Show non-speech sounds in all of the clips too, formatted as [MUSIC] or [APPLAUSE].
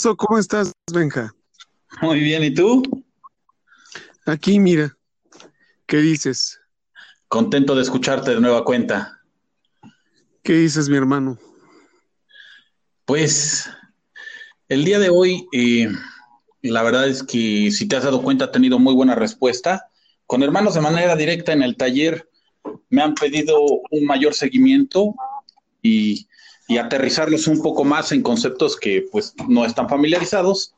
¿Cómo estás, Benja? Muy bien, ¿y tú? Aquí, mira, ¿qué dices? Contento de escucharte de nueva cuenta. ¿Qué dices, mi hermano? Pues el día de hoy, eh, la verdad es que si te has dado cuenta, ha tenido muy buena respuesta. Con hermanos de manera directa en el taller me han pedido un mayor seguimiento y, y aterrizarlos un poco más en conceptos que pues no están familiarizados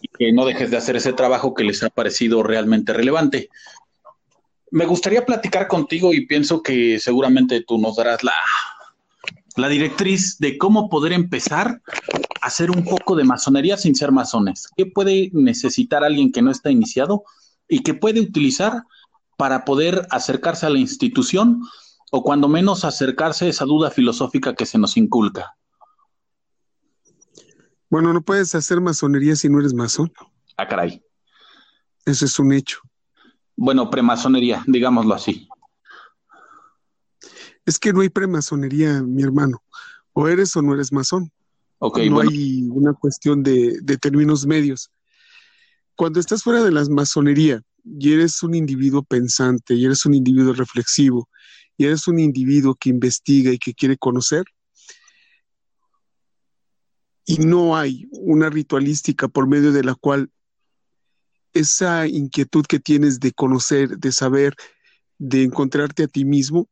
y que no dejes de hacer ese trabajo que les ha parecido realmente relevante. Me gustaría platicar contigo y pienso que seguramente tú nos darás la, la directriz de cómo poder empezar a hacer un poco de masonería sin ser masones. ¿Qué puede necesitar alguien que no está iniciado y que puede utilizar para poder acercarse a la institución o cuando menos acercarse a esa duda filosófica que se nos inculca? Bueno, no puedes hacer masonería si no eres masón. Ah, caray. Eso es un hecho. Bueno, premasonería, digámoslo así. Es que no hay premasonería, mi hermano. O eres o no eres masón. Okay, no bueno. hay una cuestión de, de términos medios. Cuando estás fuera de la masonería y eres un individuo pensante, y eres un individuo reflexivo, y eres un individuo que investiga y que quiere conocer, y no hay una ritualística por medio de la cual esa inquietud que tienes de conocer, de saber, de encontrarte a ti mismo,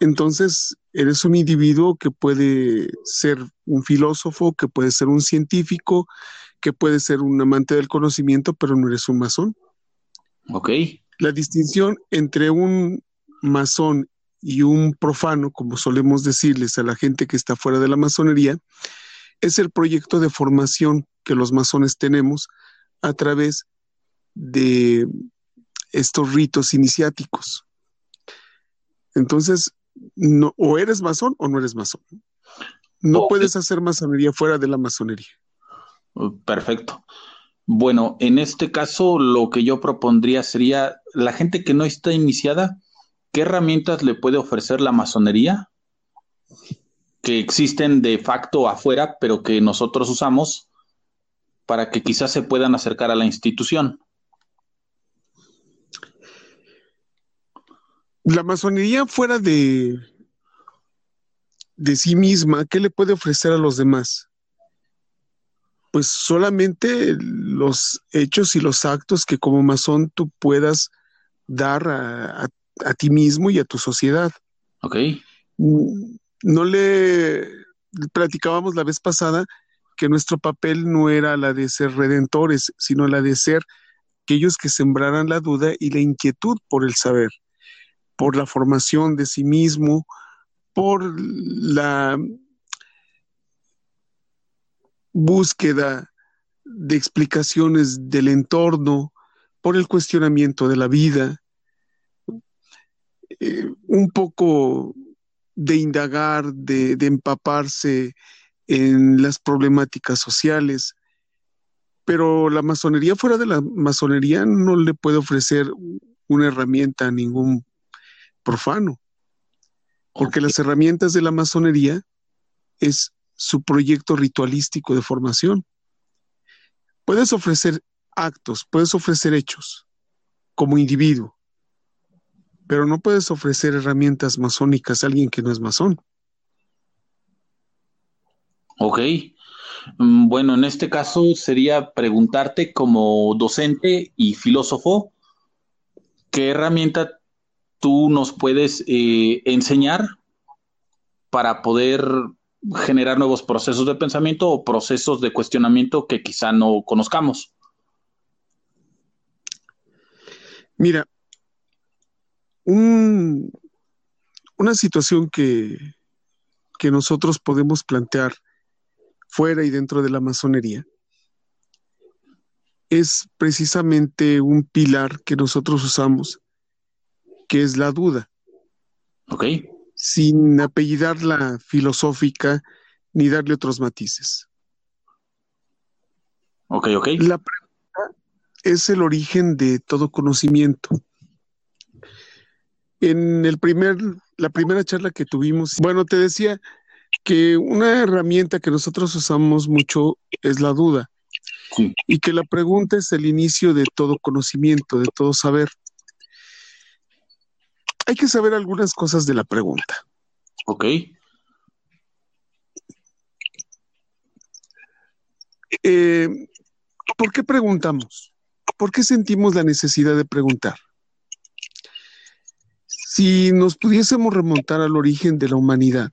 entonces eres un individuo que puede ser un filósofo, que puede ser un científico, que puede ser un amante del conocimiento, pero no eres un masón. Ok. La distinción entre un masón y un profano, como solemos decirles a la gente que está fuera de la masonería, es el proyecto de formación que los masones tenemos a través de estos ritos iniciáticos. Entonces, no, o eres masón o no eres masón. No Ok. puedes hacer masonería fuera de la masonería. Perfecto. Bueno, en este caso lo que yo propondría sería la gente que no está iniciada, ¿qué herramientas le puede ofrecer la masonería? Que existen de facto afuera, pero que nosotros usamos para que quizás se puedan acercar a la institución. La masonería fuera de, de sí misma, ¿qué le puede ofrecer a los demás? Pues solamente los hechos y los actos que como masón tú puedas dar a, a- a ti mismo y a tu sociedad. ¿Ok? Mm, No le platicábamos la vez pasada que nuestro papel no era la de ser redentores, sino la de ser aquellos que sembraran la duda y la inquietud por el saber, por la formación de sí mismo, por la búsqueda de explicaciones del entorno, por el cuestionamiento de la vida, eh, un poco de indagar, de, de empaparse en las problemáticas sociales. Pero la masonería fuera de la masonería no le puede ofrecer una herramienta a ningún profano, porque las herramientas de la masonería es su proyecto ritualístico de formación. Puedes ofrecer actos, puedes ofrecer hechos como individuo, pero no puedes ofrecer herramientas masónicas a alguien que no es masón. Ok. Mm, Bueno, en este caso sería preguntarte como docente y filósofo, ¿qué herramienta tú nos puedes eh, enseñar para poder generar nuevos procesos de pensamiento o procesos de cuestionamiento que quizá no conozcamos? Mira, un- una situación que, que nosotros podemos plantear fuera y dentro de la masonería es precisamente un pilar que nosotros usamos, que es la duda, ¿Ok? sin apellidarla filosófica ni darle otros matices. Ok, ok. La pregunta es el origen de todo conocimiento. En el primer, la primera charla que tuvimos, bueno, te decía que una herramienta que nosotros usamos mucho es la duda. Y que la pregunta es el inicio de todo conocimiento, de todo saber. Hay que saber algunas cosas de la pregunta. Ok. Eh, ¿Por qué preguntamos? ¿Por qué sentimos la necesidad de preguntar? Si nos pudiésemos remontar al origen de la humanidad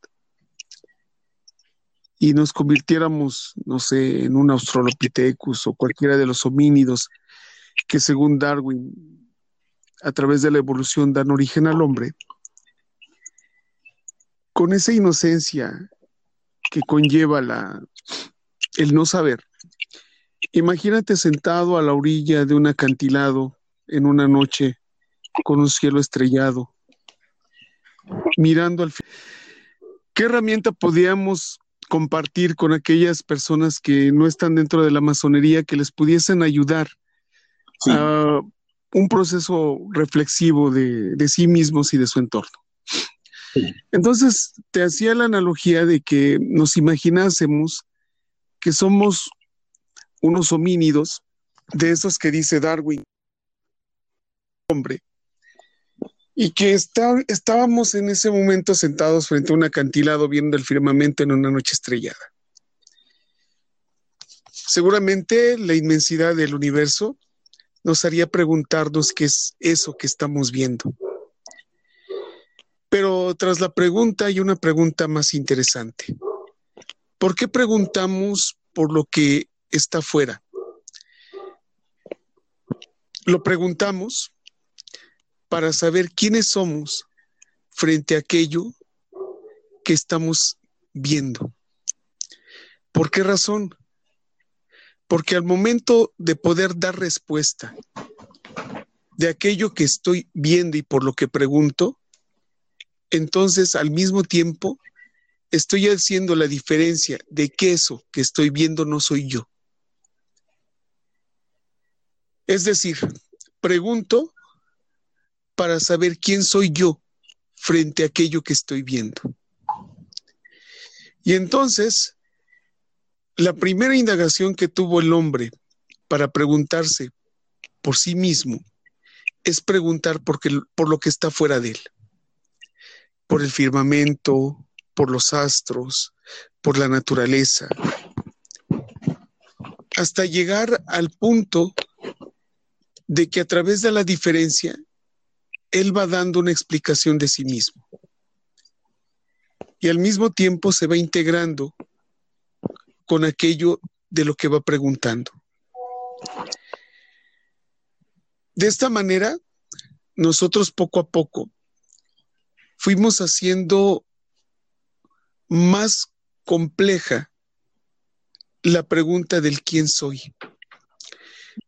y nos convirtiéramos, no sé, en un Australopithecus o cualquiera de los homínidos que según Darwin, a través de la evolución dan origen al hombre, con esa inocencia que conlleva la, el no saber, imagínate sentado a la orilla de un acantilado en una noche con un cielo estrellado, mirando al... ¿Qué herramienta podíamos compartir con aquellas personas que no están dentro de la masonería que les pudiesen ayudar a un proceso reflexivo de, sí mismos y de su entorno. Entonces, te hacía la analogía de que nos imaginásemos que somos unos homínidos, de esos que dice Darwin, hombre, y que estábamos en ese momento sentados frente a un acantilado viendo el firmamento en una noche estrellada. Seguramente la inmensidad del universo nos haría preguntarnos qué es eso que estamos viendo. Pero tras la pregunta hay una pregunta más interesante. ¿Por qué preguntamos por lo que está fuera? Lo preguntamos para saber quiénes somos frente a aquello que estamos viendo. ¿Por qué razón? Porque al momento de poder dar respuesta de aquello que estoy viendo y por lo que pregunto, entonces al mismo tiempo estoy haciendo la diferencia de que eso que estoy viendo no soy yo. Es decir, pregunto para saber quién soy yo frente a aquello que estoy viendo. Y entonces, la primera indagación que tuvo el hombre para preguntarse por sí mismo es preguntar por, por lo que está fuera de él, por el firmamento, por los astros, por la naturaleza, hasta llegar al punto de que a través de la diferencia él va dando una explicación de sí mismo. Y al mismo tiempo se va integrando con aquello de lo que va preguntando. De esta manera, nosotros poco a poco fuimos haciendo más compleja la pregunta del quién soy.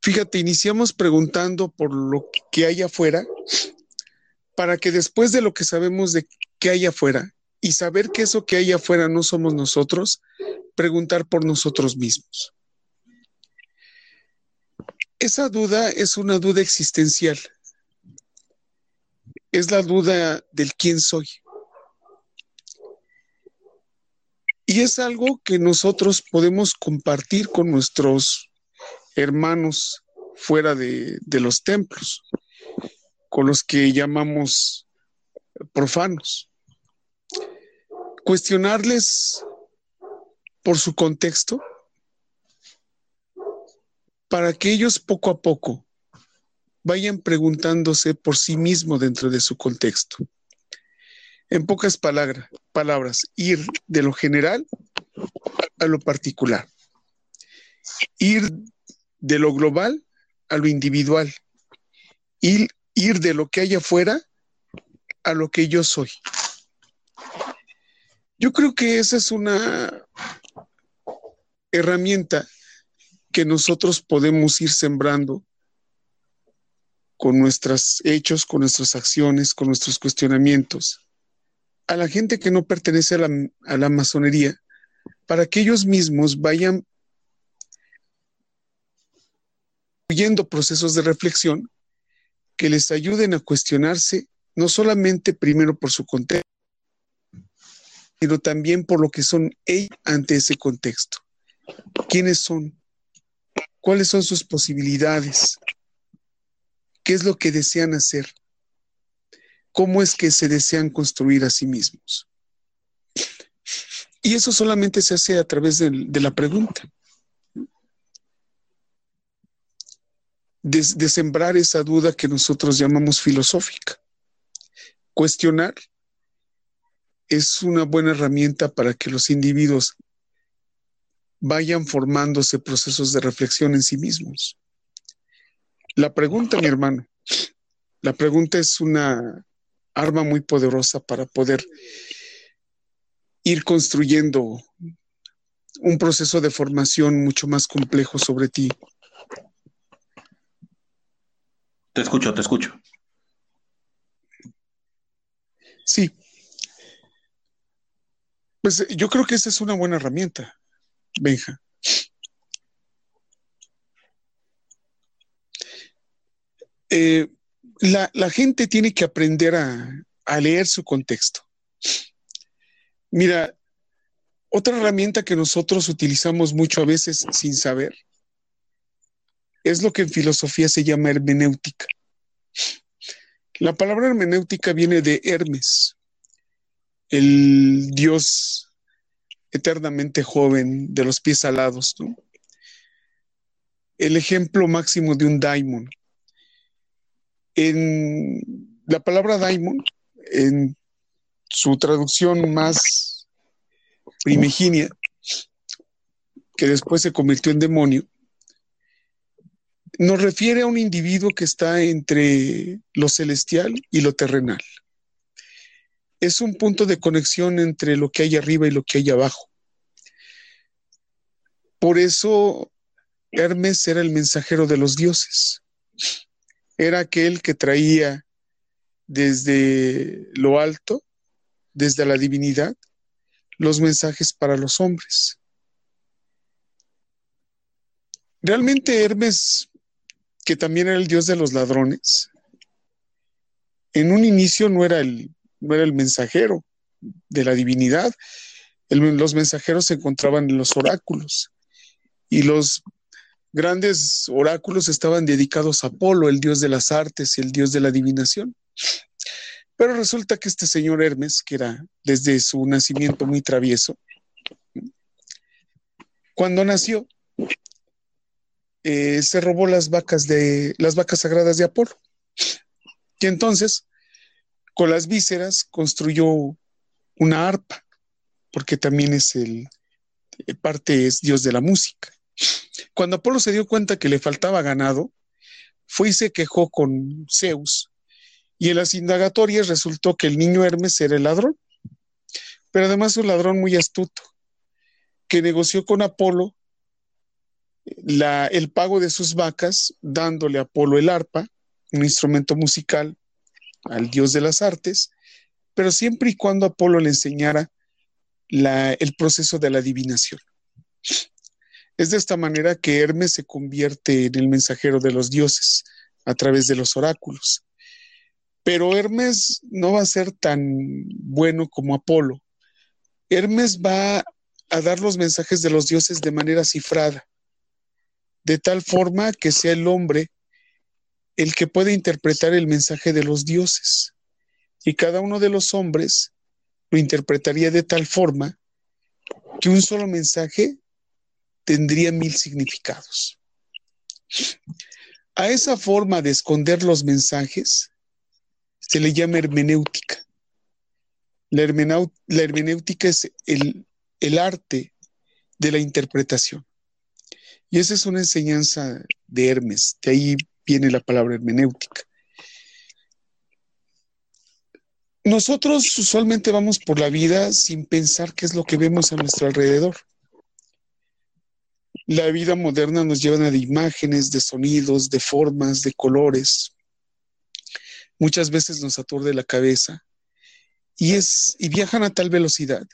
Fíjate, iniciamos preguntando por lo que hay afuera para que después de lo que sabemos de qué hay afuera y saber que eso que hay afuera no somos nosotros, preguntar por nosotros mismos. Esa duda es una duda existencial. Es la duda del quién soy. Y es algo que nosotros podemos compartir con nuestros hermanos fuera de, de los templos con los que llamamos profanos. Cuestionarles por su contexto para que ellos poco a poco vayan preguntándose por sí mismos dentro de su contexto. En pocas palabras, palabras, ir de lo general a lo particular. Ir de lo global a lo individual. Ir, ir de lo que hay afuera a lo que yo soy. Yo creo que esa es una herramienta que nosotros podemos ir sembrando con nuestros hechos, con nuestras acciones, con nuestros cuestionamientos, a la gente que no pertenece a la, a la masonería, para que ellos mismos vayan huyendo procesos de reflexión que les ayuden a cuestionarse no solamente primero por su contexto, sino también por lo que son ellos ante ese contexto. ¿Quiénes son? ¿Cuáles son sus posibilidades? ¿Qué es lo que desean hacer? ¿Cómo es que se desean construir a sí mismos? Y eso solamente se hace a través de, de la pregunta. De, sembrar esa duda que nosotros llamamos filosófica. Cuestionar es una buena herramienta para que los individuos vayan formándose procesos de reflexión en sí mismos. La pregunta, mi hermano, la pregunta es una arma muy poderosa para poder ir construyendo un proceso de formación mucho más complejo sobre ti. Te escucho, te escucho. Sí. Pues yo creo que esa es una buena herramienta, Benja. Eh, la, la, gente tiene que aprender a, a leer su contexto. Mira, otra herramienta que nosotros utilizamos mucho a veces sin saber es lo que en filosofía se llama hermenéutica. La palabra hermenéutica viene de Hermes, el dios eternamente joven de los pies alados. El ejemplo máximo de un daimon. En la palabra daimon, en su traducción más primigenia, que después se convirtió en demonio, nos refiere a un individuo que está entre lo celestial y lo terrenal es un punto de conexión entre lo que hay arriba y lo que hay abajo. Por eso Hermes era el mensajero de los dioses. Era aquel que traía desde lo alto, desde la divinidad, los mensajes para los hombres. Realmente Hermes, que también era el dios de los ladrones, en un inicio no era el no era el mensajero de la divinidad. Los mensajeros se encontraban en los oráculos y los grandes oráculos estaban dedicados a Apolo, el dios de las artes y el dios de la adivinación. Pero resulta que este señor Hermes, que era desde su nacimiento muy travieso, cuando nació, eh, se robó las vacas de las vacas sagradas de Apolo. Y entonces con las vísceras construyó una arpa, porque también es el, eh, parte es Dios de la música. Cuando Apolo se dio cuenta que le faltaba ganado, fue y se quejó con Zeus, y en las indagatorias resultó que el niño Hermes era el ladrón, pero además un ladrón muy astuto, que negoció con Apolo el pago de sus vacas, dándole a Apolo el arpa, un instrumento musical al dios de las artes, pero siempre y cuando Apolo le enseñara el proceso de la adivinación. Es de esta manera que Hermes se convierte en el mensajero de los dioses a través de los oráculos. Pero Hermes no va a ser tan bueno como Apolo. Hermes va a dar los mensajes de los dioses de manera cifrada, de tal forma que sea el hombre el que puede interpretar el mensaje de los dioses. Y cada uno de los hombres lo interpretaría de tal forma que un solo mensaje tendría mil significados. A esa forma de esconder los mensajes se le llama hermenéutica. La, hermenéutica es el, el arte de la interpretación. Y esa es una enseñanza de Hermes. De ahí viene la palabra hermenéutica. Nosotros usualmente vamos por la vida sin pensar qué es lo que vemos a nuestro alrededor. La vida moderna nos lleva de imágenes, de sonidos, de formas, de colores. Muchas veces nos aturde la cabeza y, viajan a tal velocidad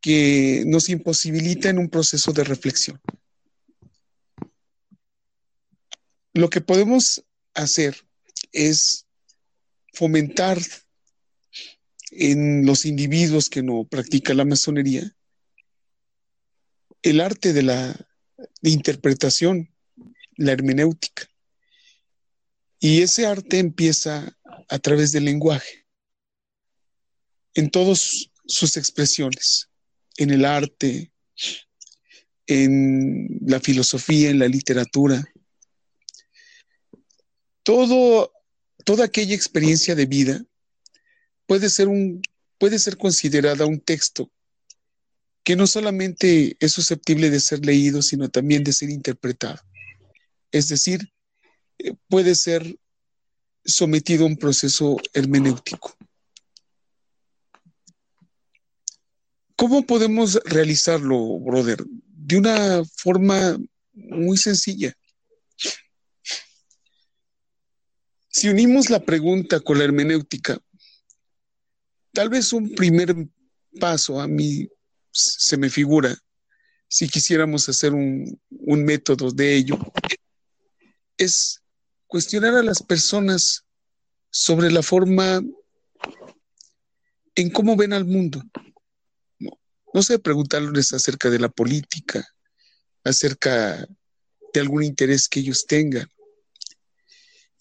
que nos imposibilita en un proceso de reflexión. Lo que podemos hacer es fomentar en los individuos que no practican la masonería el arte de la interpretación, la hermenéutica. Y ese arte empieza a través del lenguaje, en todas sus expresiones, en el arte, en la filosofía, en la literatura. Todo, toda aquella experiencia de vida puede ser, puede ser considerada un texto que no solamente es susceptible de ser leído, sino también de ser interpretado. Es decir, eh, puede ser sometido a un proceso hermenéutico. ¿Cómo podemos realizarlo, brother? De una forma muy sencilla. Si unimos la pregunta con la hermenéutica, tal vez un primer paso a mi se me figura, si quisiéramos hacer un, método de ello, es cuestionar a las personas sobre la forma en cómo ven al mundo. No, no sé, preguntarles acerca de la política, acerca de algún interés que ellos tengan.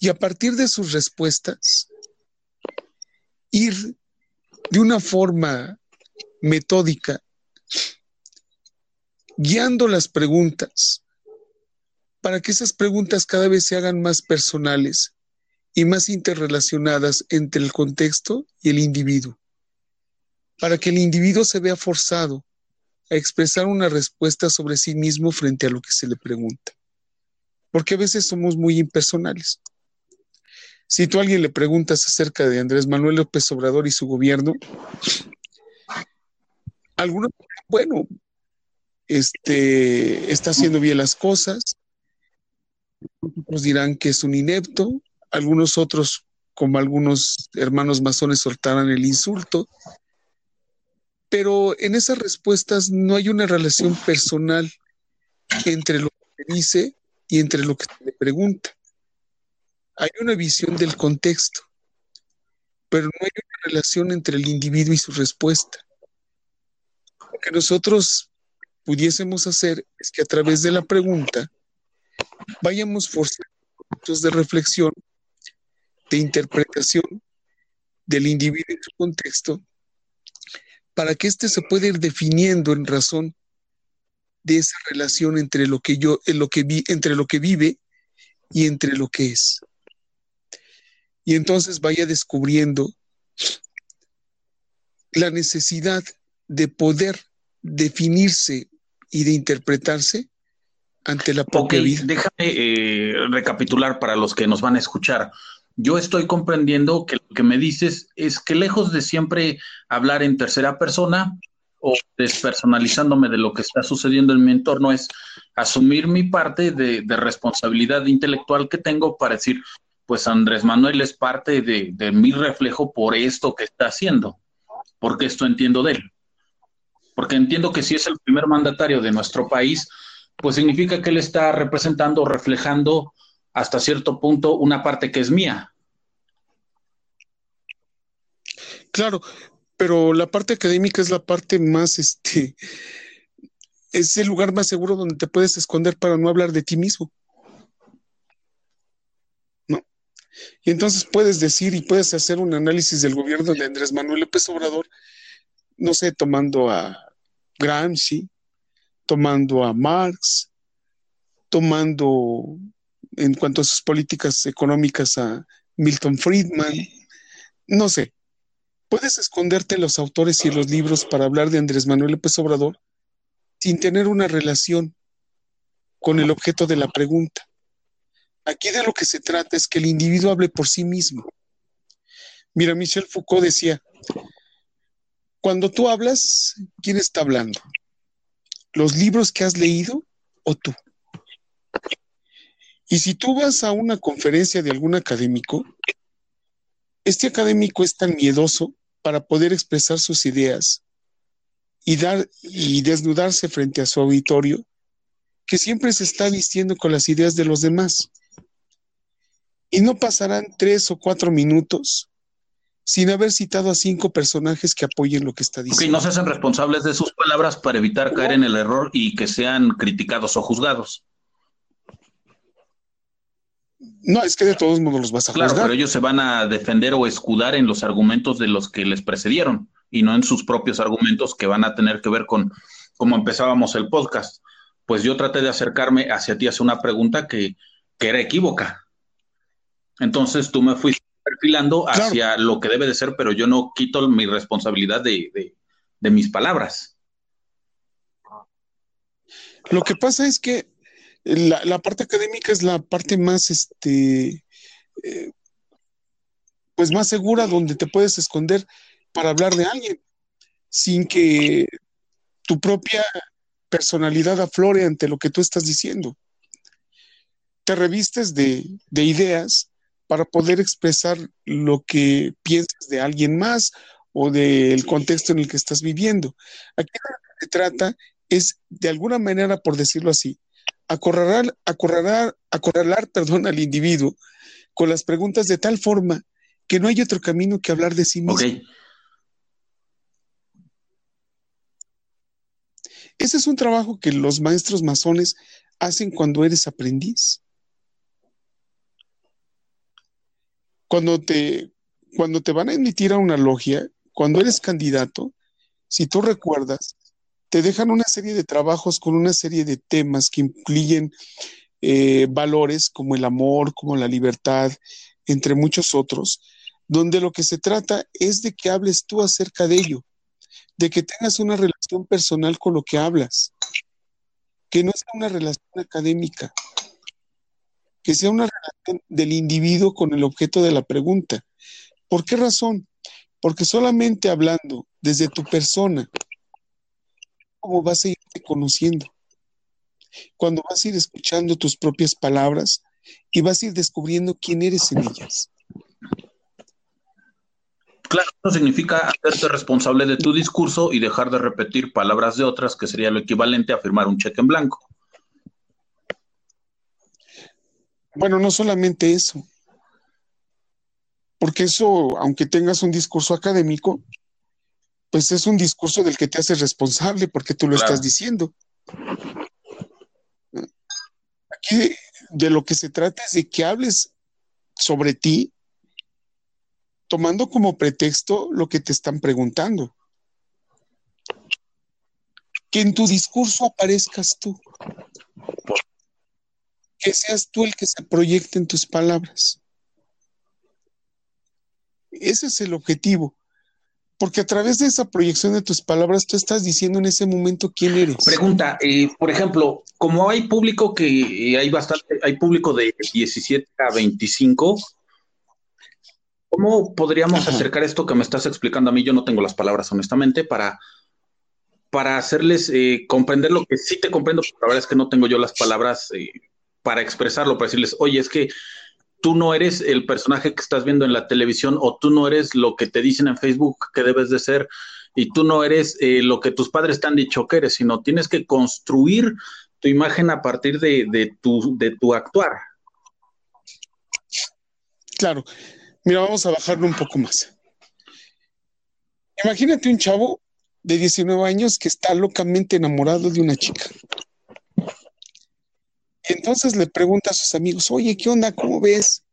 Y a partir de sus respuestas, ir de una forma metódica guiando las preguntas para que esas preguntas cada vez se hagan más personales y más interrelacionadas entre el contexto y el individuo, para que el individuo se vea forzado a expresar una respuesta sobre sí mismo frente a lo que se le pregunta, porque a veces somos muy impersonales. Si tú a alguien le preguntas acerca de Andrés Manuel López Obrador y su gobierno, algunos, bueno, este, está haciendo bien las cosas. Otros dirán que es un inepto, algunos otros, como algunos hermanos masones, soltarán el insulto. Pero en esas respuestas no hay una relación personal entre lo que dice y entre lo que le pregunta. Hay una visión del contexto, pero no hay una relación entre el individuo y su respuesta. Lo que nosotros pudiésemos hacer es que a través de la pregunta vayamos forzando puntos de reflexión, de interpretación del individuo en su contexto, para que éste se pueda ir definiendo en razón de esa relación entre lo que yo, en lo que vi, entre lo que vive y entre lo que es. Y entonces vaya descubriendo la necesidad de poder definirse y de interpretarse ante la propia vida. Déjame eh, recapitular para los que nos van a escuchar. Yo estoy comprendiendo que lo que me dices es que lejos de siempre hablar en tercera persona o despersonalizándome de lo que está sucediendo en mi entorno, es asumir mi parte de, responsabilidad intelectual que tengo para decir, pues Andrés Manuel es parte de, mi reflejo por esto que está haciendo, porque esto entiendo de él porque entiendo que si es el primer mandatario de nuestro país, pues significa que él está representando, reflejando hasta cierto punto una parte que es mía. Claro, pero la parte académica es la parte más, este, es el lugar más seguro donde te puedes esconder para no hablar de ti mismo. No. Y entonces puedes decir y puedes hacer un análisis del gobierno de Andrés Manuel López Obrador no sé, tomando a Gramsci, tomando a Marx, tomando en cuanto a sus políticas económicas a Milton Friedman, no sé. Puedes esconderte los autores y los libros para hablar de Andrés Manuel López Obrador sin tener una relación con el objeto de la pregunta. Aquí de lo que se trata es que el individuo hable por sí mismo. Mira, Michel Foucault decía, cuando tú hablas, ¿quién está hablando? ¿Los libros que has leído o tú? Y si tú vas a una conferencia de algún académico, este académico es tan miedoso para poder expresar sus ideas y dar y desnudarse frente a su auditorio que siempre se está vistiendo con las ideas de los demás. Y no pasarán tres o cuatro minutos sin haber citado a cinco personajes que apoyen lo que está diciendo. Y no se hacen responsables de sus palabras para evitar caer en el error y que sean criticados o juzgados. No, es que de todos modos los vas a claro, juzgar. pero ellos se van a defender o escudar en los argumentos de los que les precedieron y no en sus propios argumentos que van a tener que ver con cómo empezábamos el podcast. Pues yo traté de acercarme hacia ti hace una pregunta que, que era equívoca. Entonces tú me fuiste perfilando hacia lo que debe de ser, pero yo no quito mi responsabilidad de, de, de mis palabras. Lo que pasa es que la, la, parte académica es la parte más, este, eh, pues más segura donde te puedes esconder para hablar de alguien sin que tu propia personalidad aflore ante lo que tú estás diciendo. Te revistes de, de ideas para poder expresar lo que piensas de alguien más o del contexto en el que estás viviendo. Aquí lo que se trata es, de alguna manera, por decirlo así, acorralar, acorralar, acorralar perdón, al individuo con las preguntas de tal forma que no hay otro camino que hablar de sí mismo. Okay. Ese es un trabajo que los maestros masones hacen cuando eres aprendiz. Cuando te, cuando te van a emitir a una logia, cuando eres candidato, si tú recuerdas, te dejan una serie de trabajos con una serie de temas que incluyen eh, valores como el amor, como la libertad, entre muchos otros, donde lo que se trata es de que hables tú acerca de ello, de que tengas una relación personal con lo que hablas, que no sea una relación académica, que sea una relación del individuo con el objeto de la pregunta. ¿Por qué razón? Porque solamente hablando desde tu persona, cómo vas a irte conociendo. Cuando vas a ir escuchando tus propias palabras y vas a ir descubriendo quién eres en ellas. Claro, eso significa hacerte responsable de tu discurso y dejar de repetir palabras de otras, que sería lo equivalente a firmar un cheque en blanco. Bueno, no solamente eso, porque eso, aunque tengas un discurso académico, pues es un discurso del que te haces responsable porque tú lo claro. estás diciendo. Aquí de lo que se trata es de que hables sobre ti tomando como pretexto lo que te están preguntando. Que en tu discurso aparezcas tú. Que seas tú el que se proyecte en tus palabras. Ese es el objetivo. Porque a través de esa proyección de tus palabras, tú estás diciendo en ese momento quién eres. Pregunta, eh, por ejemplo, como hay público que eh, hay bastante, hay público de 17 a 25, ¿cómo podríamos Ajá. acercar esto que me estás explicando a mí? Yo no tengo las palabras, honestamente, para, para hacerles eh, comprender lo que sí te comprendo, pero la verdad es que no tengo yo las palabras eh, para expresarlo, para decirles, oye, es que tú no eres el personaje que estás viendo en la televisión o tú no eres lo que te dicen en Facebook que debes de ser y tú no eres eh, lo que tus padres te han dicho que eres, sino tienes que construir tu imagen a partir de, tu, de tu actuar. Claro. Mira, vamos a bajarlo un poco más. Imagínate un chavo de 19 años que está locamente enamorado de una chica. Y entonces le pregunta a sus amigos, oye, ¿qué onda? ¿Cómo ves?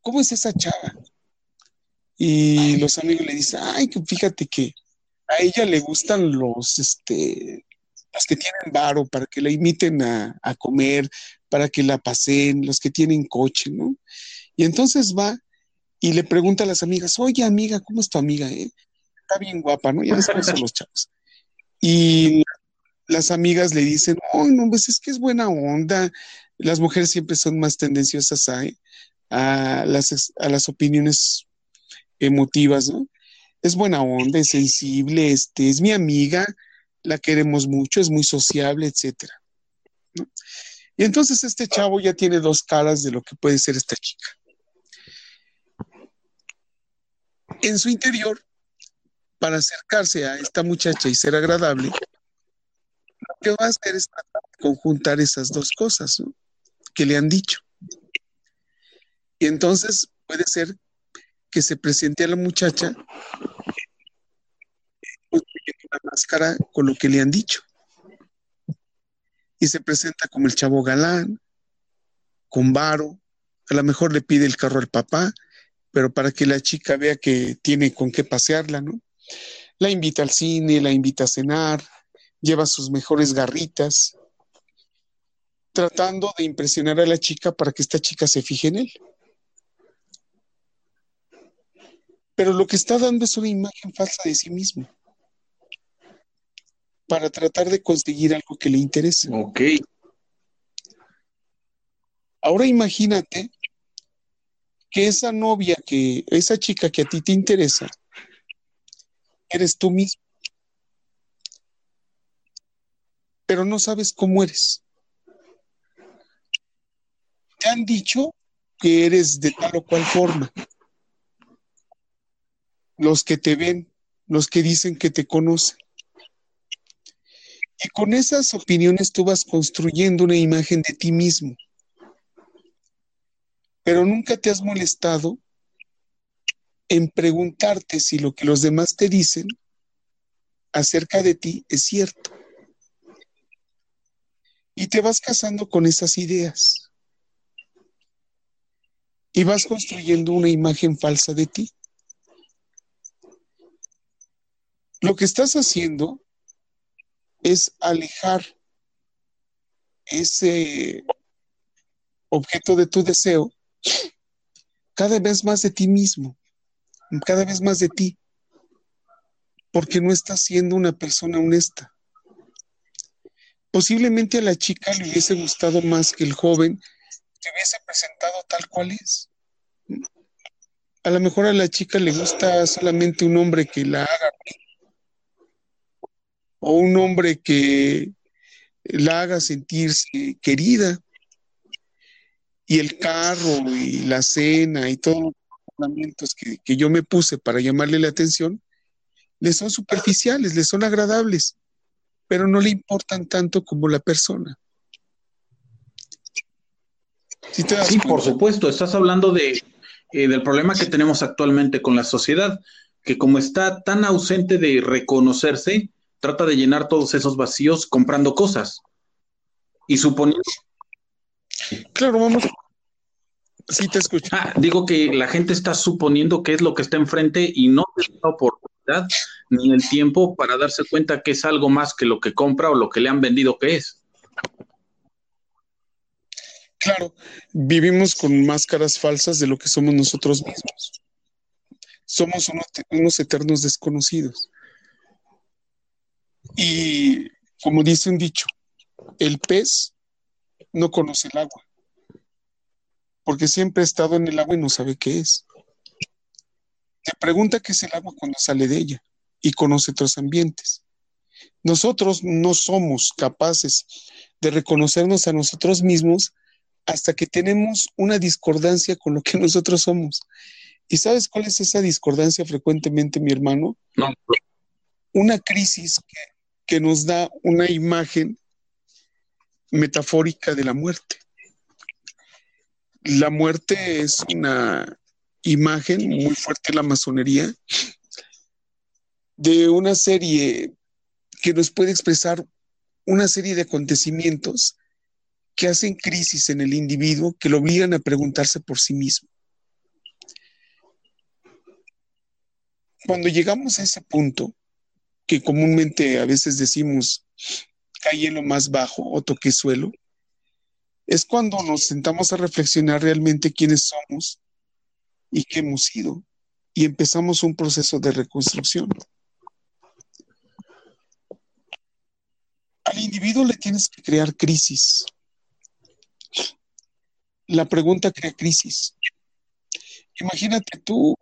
¿Cómo es esa chava? Y los amigos le dicen, ay, fíjate que a ella le gustan los, este, los que tienen varo para que la imiten a, a, comer, para que la pasen, los que tienen coche, ¿no? Y entonces va y le pregunta a las amigas, oye, amiga, ¿cómo es tu amiga? Eh? Está bien guapa, ¿no? Ya son los chavos. Y las amigas le dicen, oh, no, pues es que es buena onda. Las mujeres siempre son más tendenciosas a, a, las, a las opiniones emotivas, ¿no? Es buena onda, es sensible, este, es mi amiga, la queremos mucho, es muy sociable, etcétera. Y entonces este chavo ya tiene dos caras de lo que puede ser esta chica. En su interior, para acercarse a esta muchacha y ser agradable, que va a hacer es conjuntar esas dos cosas que le han dicho. Y entonces puede ser que se presente a la muchacha una máscara con lo que le han dicho. Y se presenta como el chavo galán, con varo, a lo mejor le pide el carro al papá, pero para que la chica vea que tiene con qué pasearla, ¿no? La invita al cine, la invita a cenar, lleva sus mejores garritas, tratando de impresionar a la chica para que esta chica se fije en él. Pero lo que está dando es una imagen falsa de sí mismo para tratar de conseguir algo que le interese. Ok. Ahora imagínate que esa novia, que esa chica que a ti te interesa, eres tú mismo. Pero no sabes cómo eres. Te han dicho que eres de tal o cual forma. Los que te ven, los que dicen que te conocen. Y con esas opiniones tú vas construyendo una imagen de ti mismo. Pero nunca te has molestado en preguntarte si lo que los demás te dicen acerca de ti es cierto. Y te vas casando con esas ideas. Y vas construyendo una imagen falsa de ti. Lo que estás haciendo es alejar ese objeto de tu deseo cada vez más de ti mismo, cada vez más de ti, porque no estás siendo una persona honesta. Posiblemente a la chica le hubiese gustado más que el joven te hubiese presentado tal cual es. A lo mejor a la chica le gusta solamente un hombre que la haga o un hombre que la haga sentirse querida. Y el carro y la cena y todos los ornamentos que, que yo me puse para llamarle la atención, le son superficiales, le son agradables, pero no le importan tanto como la persona. ¿Sí, por supuesto, estás hablando de, eh, del problema que tenemos actualmente con la sociedad, que como está tan ausente de reconocerse, trata de llenar todos esos vacíos comprando cosas y suponiendo. Claro, vamos. Sí, te escucho. Ah, digo que la gente está suponiendo qué es lo que está enfrente y no tiene la oportunidad ni el tiempo para darse cuenta que es algo más que lo que compra o lo que le han vendido que es. Claro, vivimos con máscaras falsas de lo que somos nosotros mismos. Somos unos, eternos desconocidos. Y como dice un dicho, el pez no conoce el agua, porque siempre ha estado en el agua y no sabe qué es. Te pregunta qué es el agua cuando sale de ella y conoce otros ambientes. Nosotros no somos capaces de reconocernos a nosotros mismos hasta que tenemos una discordancia con lo que [LAUGHS] nosotros somos. ¿Y sabes cuál es esa discordancia frecuentemente, mi hermano? No. Una crisis que que nos da una imagen metafórica de la muerte. La muerte es una imagen muy fuerte en la masonería de una serie que nos puede expresar una serie de acontecimientos que hacen crisis en el individuo, que lo obligan a preguntarse por sí mismo. Cuando llegamos a ese punto, que comúnmente a veces decimos caí en lo más bajo o toqué suelo, es cuando nos sentamos a reflexionar realmente quiénes somos y qué hemos sido y empezamos un proceso de reconstrucción. Al individuo le tienes que crear crisis. La pregunta crea crisis. Imagínate tú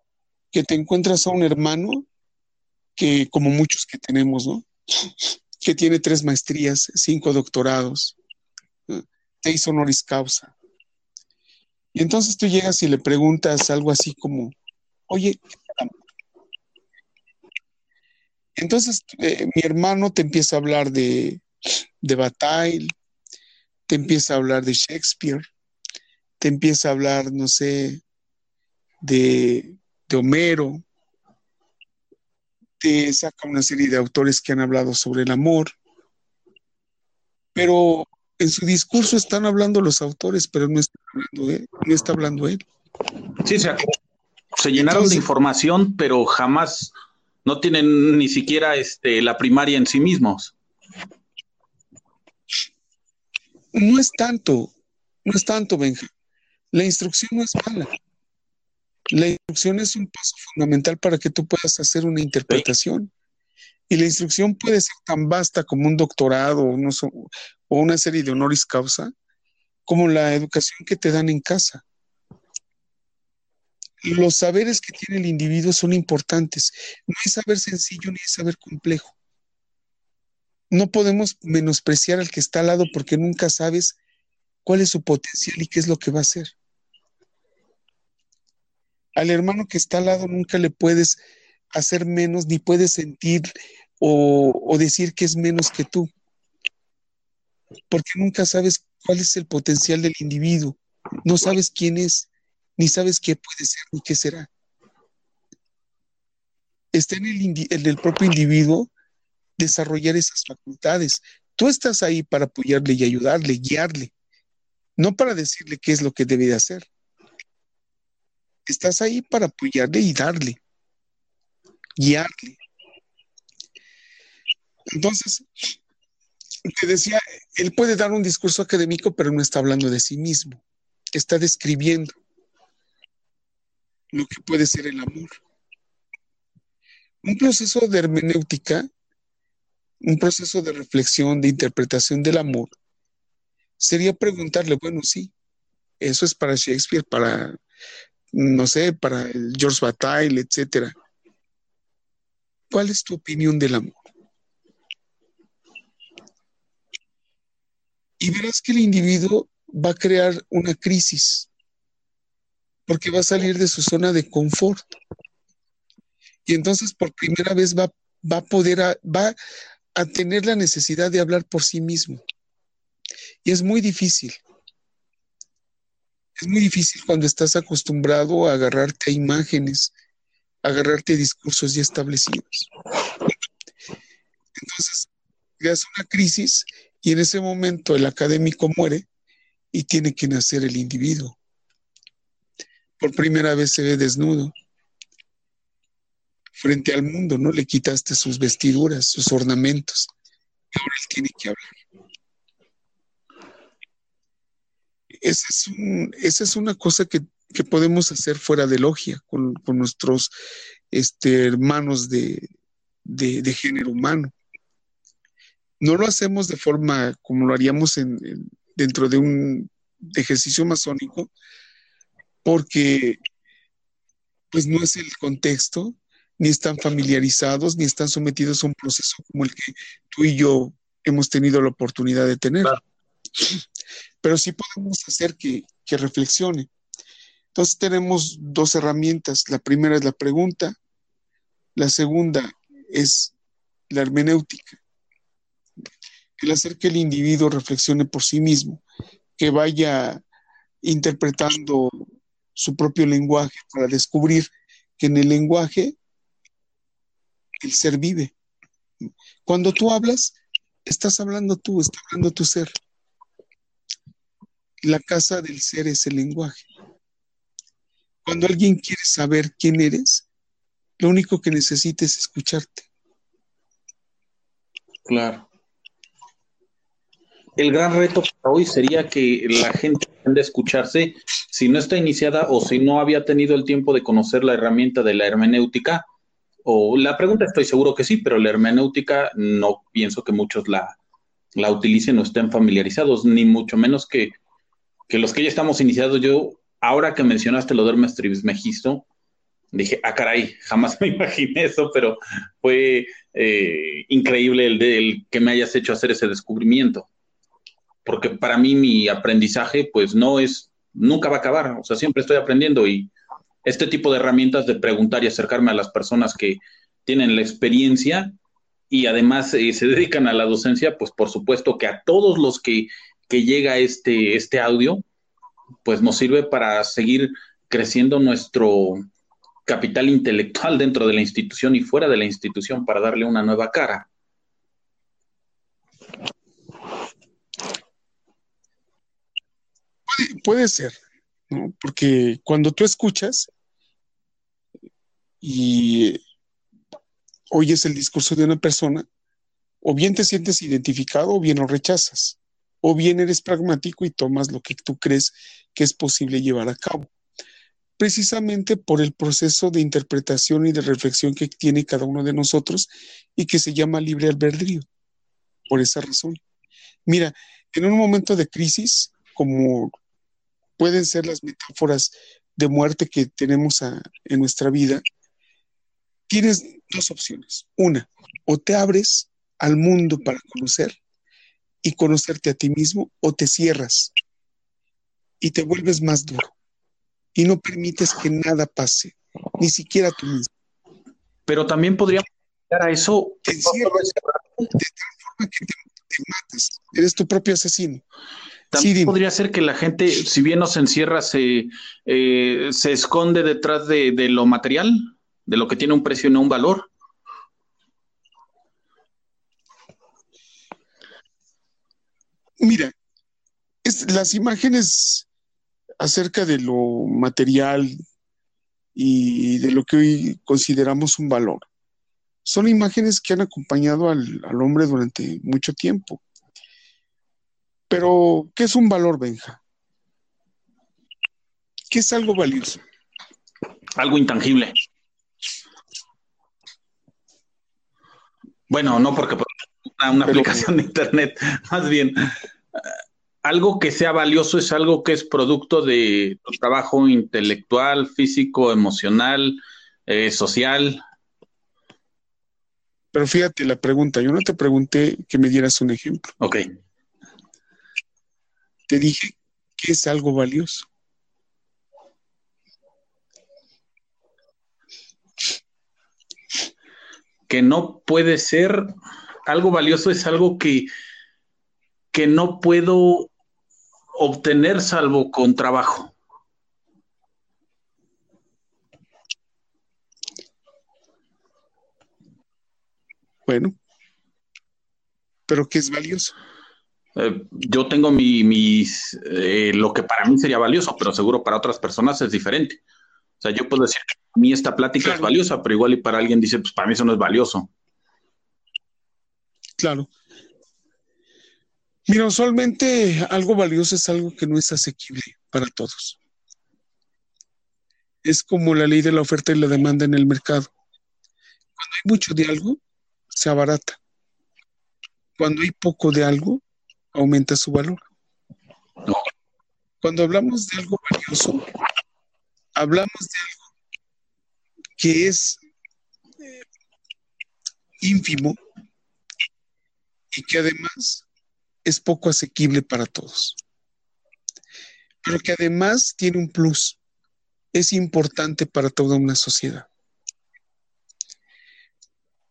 que te encuentras a un hermano que como muchos que tenemos, ¿no? Que tiene tres maestrías, cinco doctorados, seis honoris causa. Y entonces tú llegas y le preguntas algo así como, oye, entonces eh, mi hermano te empieza a hablar de, de Bataille, te empieza a hablar de Shakespeare, te empieza a hablar, no sé, de de Homero, te saca una serie de autores que han hablado sobre el amor, pero en su discurso están hablando los autores, pero no está hablando él. No está hablando él. Sí, se, se llenaron de información, pero jamás no tienen ni siquiera este, la primaria en sí mismos. No es tanto, no es tanto, Benja. La instrucción no es mala. La instrucción es un paso fundamental para que tú puedas hacer una interpretación. Y la instrucción puede ser tan vasta como un doctorado o, o una serie de honoris causa, como la educación que te dan en casa. Los saberes que tiene el individuo son importantes. No es saber sencillo ni es saber complejo. No podemos menospreciar al que está al lado porque nunca sabes cuál es su potencial y qué es lo que va a hacer. Al hermano que está al lado nunca le puedes hacer menos ni puedes sentir o, decir que es menos que tú, porque nunca sabes cuál es el potencial del individuo, no sabes quién es, ni sabes qué puede ser ni qué será. Está en el, en el propio individuo desarrollar esas facultades. Tú estás ahí para apoyarle y ayudarle, guiarle, no para decirle qué es lo que debe de hacer. Estás ahí para apoyarle y darle, guiarle. Entonces, te decía, él puede dar un discurso académico, pero no está hablando de sí mismo. Está describiendo lo que puede ser el amor. Un proceso de hermenéutica, un proceso de reflexión, de interpretación del amor, sería preguntarle, bueno, sí, eso es para Shakespeare, para no sé, para el George Bataille, etcétera. ¿Cuál es tu opinión del amor? Y verás que el individuo va a crear una crisis, porque va a salir de su zona de confort. Y entonces por primera vez va, va a poder, va a tener la necesidad de hablar por sí mismo. Y es muy difícil. Es muy difícil cuando estás acostumbrado a agarrarte a imágenes, a agarrarte a discursos ya establecidos. Entonces, creas una crisis y en ese momento el académico muere y tiene que nacer el individuo. Por primera vez se ve desnudo frente al mundo, ¿no? Le quitaste sus vestiduras, sus ornamentos. Ahora él tiene que hablar. esa es, una cosa que, podemos hacer fuera de logia con, nuestros este, hermanos de, género humano. No lo hacemos de forma como lo haríamos dentro de un ejercicio masónico, porque pues no es el contexto, ni están familiarizados, ni están sometidos a un proceso como el que tú y yo hemos tenido la oportunidad de tener pero sí podemos hacer que, reflexione. Entonces tenemos dos herramientas. La primera es la pregunta, la segunda es la hermenéutica. El hacer que el individuo reflexione por sí mismo, que vaya interpretando su propio lenguaje para descubrir que en el lenguaje el ser vive. Cuando tú hablas, estás hablando tú, está hablando tu ser. La casa del ser es el lenguaje. Cuando alguien quiere saber quién eres, lo único que necesita es escucharte. Claro. El gran reto para hoy sería que la gente aprenda a escucharse si no está iniciada o si no había tenido el tiempo de conocer la herramienta de la hermenéutica. O la pregunta estoy seguro que sí, pero la hermenéutica no pienso que muchos la, la utilicen o estén familiarizados, ni mucho menos que que los que ya estamos iniciados, yo, ahora que mencionaste lo de Hermes Trismegisto, dije, ah, caray, jamás [LAUGHS] me imaginé eso, pero fue eh, increíble el, de, el que me hayas hecho hacer ese descubrimiento. Porque para mí mi aprendizaje, pues no es, nunca va a acabar, o sea, siempre estoy aprendiendo y este tipo de herramientas de preguntar y acercarme a las personas que tienen la experiencia y además eh, se dedican a la docencia, pues por supuesto que a todos los que que llega este, este audio, pues nos sirve para seguir creciendo nuestro capital intelectual dentro de la institución y fuera de la institución para darle una nueva cara. Puede, ser, Porque cuando tú escuchas y oyes el discurso de una persona, o bien te sientes identificado o bien lo rechazas, o bien eres pragmático y tomas lo que tú crees que es posible llevar a cabo, precisamente por el proceso de interpretación y de reflexión que tiene cada uno de nosotros y que se llama libre albedrío, por esa razón. Mira, en un momento de crisis, como pueden ser las metáforas de muerte que tenemos en nuestra vida, tienes dos opciones. Una, o te abres al mundo para conocer y conocerte a ti mismo, o te cierras y te vuelves más duro y no permites que nada pase, ni siquiera tú mismo. Pero también podríamos llegar a eso. Te encierras, forma que te, matas, eres tu propio asesino. También podría ser que la gente, si bien nos encierra, se, eh, se esconde detrás de, de lo material de lo que tiene un precio y no un valor. Mira, las imágenes acerca de lo material y de lo que hoy consideramos un valor son imágenes que han acompañado al, al hombre durante mucho tiempo. Pero, ¿qué es un valor, Benja? ¿Qué es algo valioso? Algo intangible. Bueno, no porque una, aplicación de internet, [LAUGHS] más bien algo que sea valioso es algo que es producto de tu trabajo intelectual, físico, emocional, eh, social. Pero fíjate la pregunta, yo no te pregunté que me dieras un ejemplo. Ok. Te dije que es algo valioso. que no puede ser algo valioso, es algo que, que no puedo obtener salvo con trabajo. Bueno, pero ¿qué es valioso? Eh, yo tengo mi, mis, eh, lo que para mí sería valioso, pero seguro para otras personas es diferente. O sea, yo puedo decir que para mí esta plática es valiosa, pero igual y para alguien dice, pues para mí eso no es valioso. Claro. Mira, usualmente algo valioso es algo que no es asequible para todos. Es como la ley de la oferta y la demanda en el mercado. Cuando hay mucho de algo, se abarata. Cuando hay poco de algo, aumenta su valor. Cuando hablamos de algo valioso, hablamos de algo que es eh, ínfimo y que además es poco asequible para todos, pero que además tiene un plus, es importante para toda una sociedad.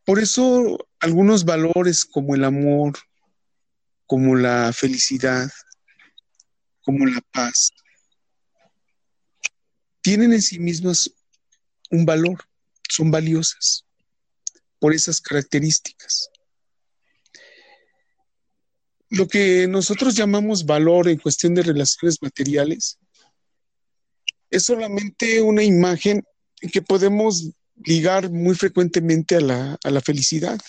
Por eso algunos valores como el amor, como la felicidad, como la paz, tienen en sí mismas un valor, son valiosas por esas características. Lo que nosotros llamamos valor en cuestión de relaciones materiales es solamente una imagen que podemos ligar muy frecuentemente a la, a la felicidad.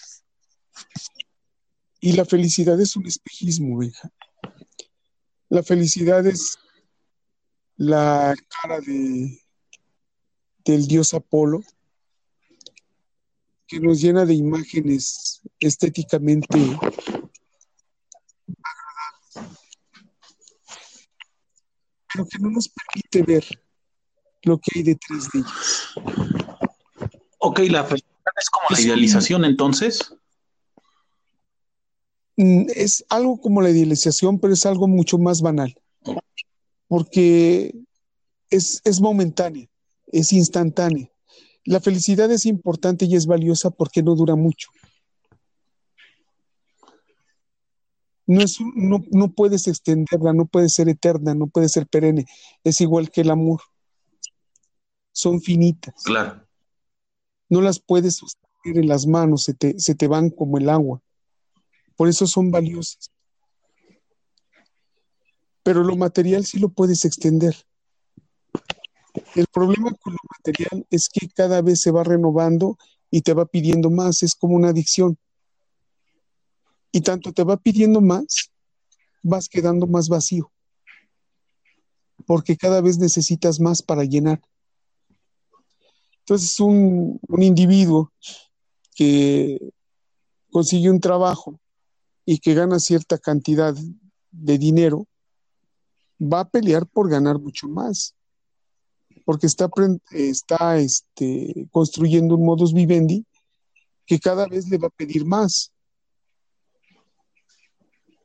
Y la felicidad es un espejismo, hija. La felicidad es la cara de, del dios Apolo, que nos llena de imágenes estéticamente pero que no nos permite ver lo que hay detrás de ellas. Ok, la felicidad es como la idealización entonces. Mm, es algo como la idealización, pero es algo mucho más banal porque es, es momentánea, es instantánea. La felicidad es importante y es valiosa porque no dura mucho. No, es, no, no, puedes extenderla, no puede ser eterna, no puede ser perenne. Es igual que el amor. Son finitas. Claro. No las puedes sostener en las manos, se te, se te van como el agua. Por eso son valiosas. Pero lo material sí lo puedes extender. El problema con lo material es que cada vez se va renovando y te va pidiendo más, es como una adicción. Y tanto te va pidiendo más, vas quedando más vacío, porque cada vez necesitas más para llenar. Entonces, un, individuo que consigue un trabajo y que gana cierta cantidad de dinero, va a pelear por ganar mucho más, porque está, está este, construyendo un modus vivendi que cada vez le va a pedir más.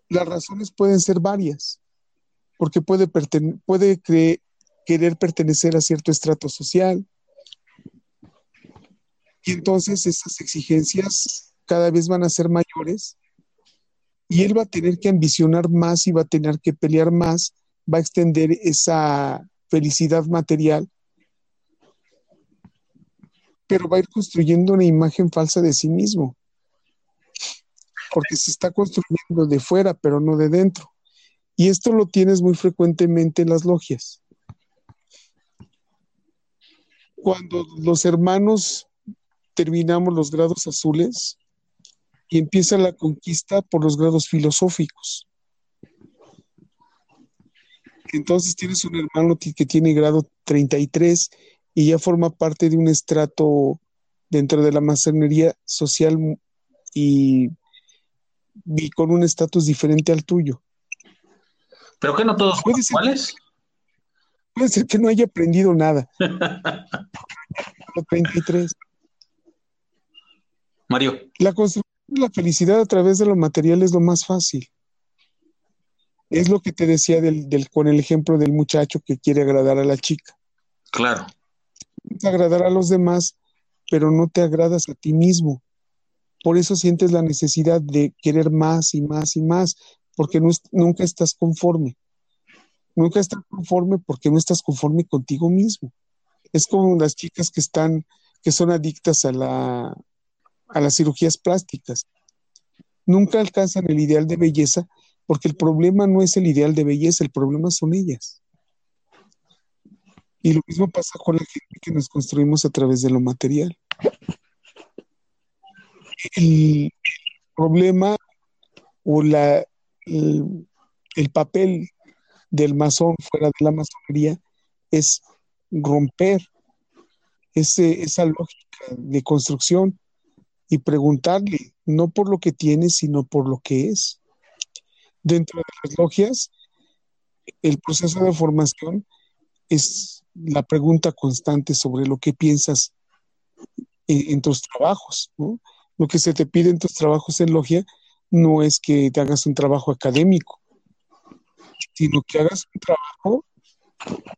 Las razones pueden ser varias, porque puede, puede querer pertenecer a cierto estrato social, y entonces esas exigencias cada vez van a ser mayores y él va a tener que ambicionar más y va a tener que pelear más, va a extender esa felicidad material, pero va a ir construyendo una imagen falsa de sí mismo, porque se está construyendo de fuera, pero no de dentro. Y esto lo tienes muy frecuentemente en las logias. Cuando los hermanos terminamos los grados azules, y empieza la conquista por los grados filosóficos. Entonces tienes un hermano que tiene grado 33 y ya forma parte de un estrato dentro de la masonería social y, con un estatus diferente al tuyo. ¿Pero que no todos son iguales? Puede ser que no haya aprendido nada. [LAUGHS] 33. Mario. La construcción la felicidad a través de lo material es lo más fácil. Es lo que te decía del, con el ejemplo del muchacho que quiere agradar a la chica. Claro. Agradar a los demás, pero no te agradas a ti mismo. Por eso sientes la necesidad de querer más y más y más, porque nunca estás conforme. Nunca estás conforme porque no estás conforme contigo mismo. Es como las chicas que están, que son adictas a la, a las cirugías plásticas. Nunca alcanzan el ideal de belleza porque el problema no es el ideal de belleza, el problema son ellas. Y lo mismo pasa con la gente que nos construimos a través de lo material. El problema o la, el, papel del masón fuera de la masonería es romper ese, esa lógica de construcción y preguntarle, no por lo que tiene, sino por lo que es. Dentro de las logias, el proceso de formación es la pregunta constante sobre lo que piensas en, tus trabajos. Lo que se te pide en tus trabajos en logia no es que te hagas un trabajo académico, sino que hagas un trabajo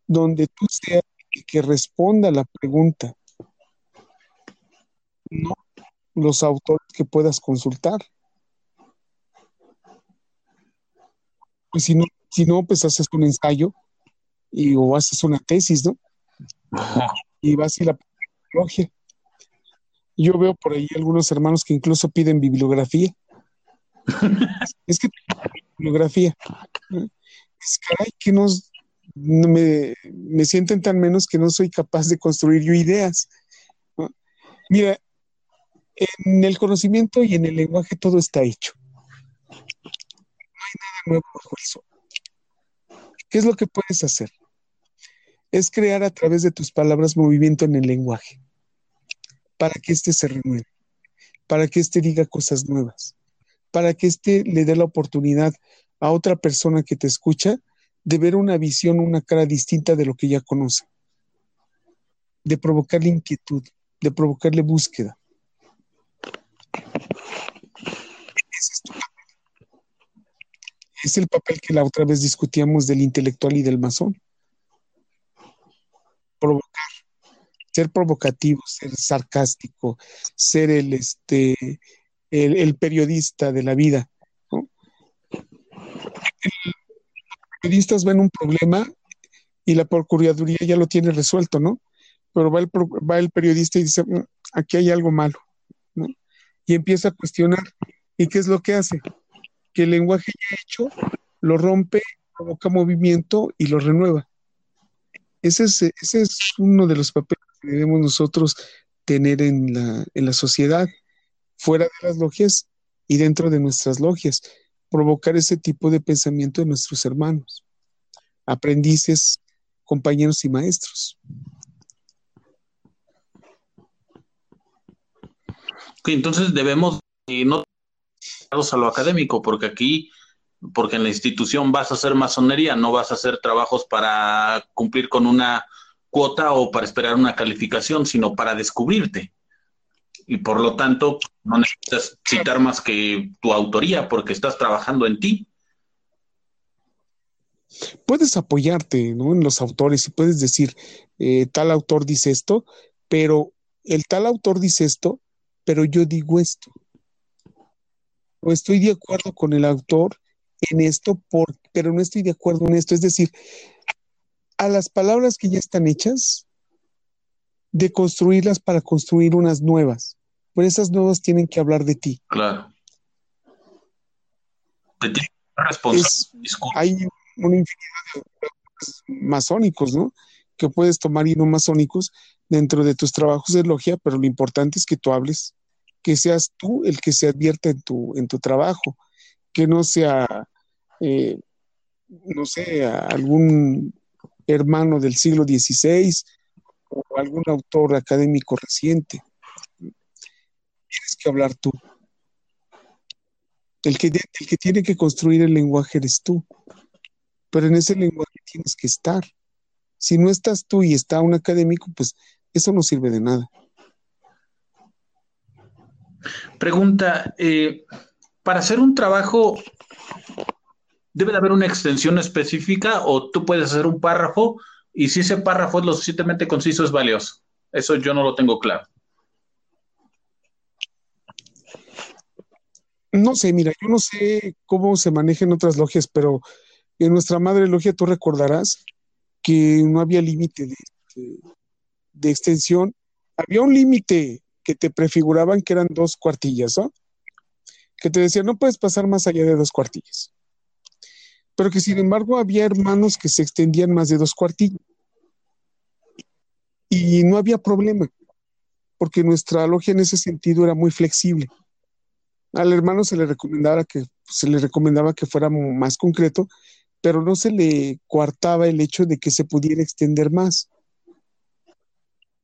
donde tú seas el que responda la pregunta, no los autores que puedas consultar. Pues si no, si no, pues haces un ensayo y o haces una tesis, ¿no? [LAUGHS] Y vas a la logia. Yo veo por ahí algunos hermanos que incluso piden bibliografía. [LAUGHS] es que bibliografía. Es caray que nos me, me sienten tan menos que no soy capaz de construir yo ideas. Mira, en el conocimiento y en el lenguaje todo está hecho. No hay nada nuevo bajo el sol. ¿Qué es lo que puedes hacer? Es crear a través de tus palabras movimiento en el lenguaje, para que éste se renueve, para que éste diga cosas nuevas, para que éste le dé la oportunidad a otra persona que te escucha de ver una visión, una cara distinta de lo que ya conoce, de provocarle inquietud, de provocarle búsqueda. Es el papel que la otra vez discutíamos del intelectual y del masón. Provocar, ser provocativo, ser sarcástico, ser el, este, el, periodista de la vida. Los periodistas ven un problema y la Procuraduría ya lo tiene resuelto, ¿no? pero va el, va el periodista y dice, mm, aquí hay algo malo. Y empieza a cuestionar. ¿Y qué es lo que hace? Que el lenguaje ya hecho lo rompe, provoca movimiento y lo renueva. Ese es, ese es uno de los papeles que debemos nosotros tener en la, en la sociedad, fuera de las logias y dentro de nuestras logias, provocar ese tipo de pensamiento en nuestros hermanos, aprendices, compañeros y maestros. Entonces debemos eh, a lo académico, porque aquí, porque en la institución vas a hacer masonería, no vas a hacer trabajos para cumplir con una cuota o para esperar una calificación, sino para descubrirte. Y por lo tanto, no necesitas citar más que tu autoría porque estás trabajando en ti. Puedes apoyarte en los autores y puedes decir, eh, tal autor dice esto, pero el tal autor dice esto, pero yo digo esto. No estoy de acuerdo con el autor en esto, por, pero no estoy de acuerdo en esto. Es decir, a las palabras que ya están hechas, de construirlas para construir unas nuevas. Pero esas nuevas tienen que hablar de ti. Claro. De ti hay una infinidad de masónicos, ¿no? Que puedes tomar y no masónicos dentro de tus trabajos de logia, pero lo importante es que tú hables, que seas tú el que se advierta en tu, en tu trabajo, que no sea, eh, no sé, algún hermano del siglo XVI o algún autor académico reciente. Tienes que hablar tú. El que, el que tiene que construir el lenguaje eres tú, pero en ese lenguaje tienes que estar. Si no estás tú y está un académico, pues eso no sirve de nada. Pregunta, eh, para hacer un trabajo debe de haber una extensión específica o tú puedes hacer un párrafo y si ese párrafo es lo suficientemente conciso es valioso. Eso yo no lo tengo claro. No sé, mira, yo no sé cómo se maneja en otras logias, pero en nuestra madre logia tú recordarás que no había límite de, extensión. Había un límite que te prefiguraban que eran dos cuartillas, ¿no? Que te decían, no puedes pasar más allá de dos cuartillas pero que sin embargo había hermanos que se extendían más de dos cuartillas. Y no había problema, porque nuestra logia en ese sentido era muy flexible. Al hermano se le recomendaba que, se le recomendaba que fuera más concreto, pero no se le coartaba el hecho de que se pudiera extender más.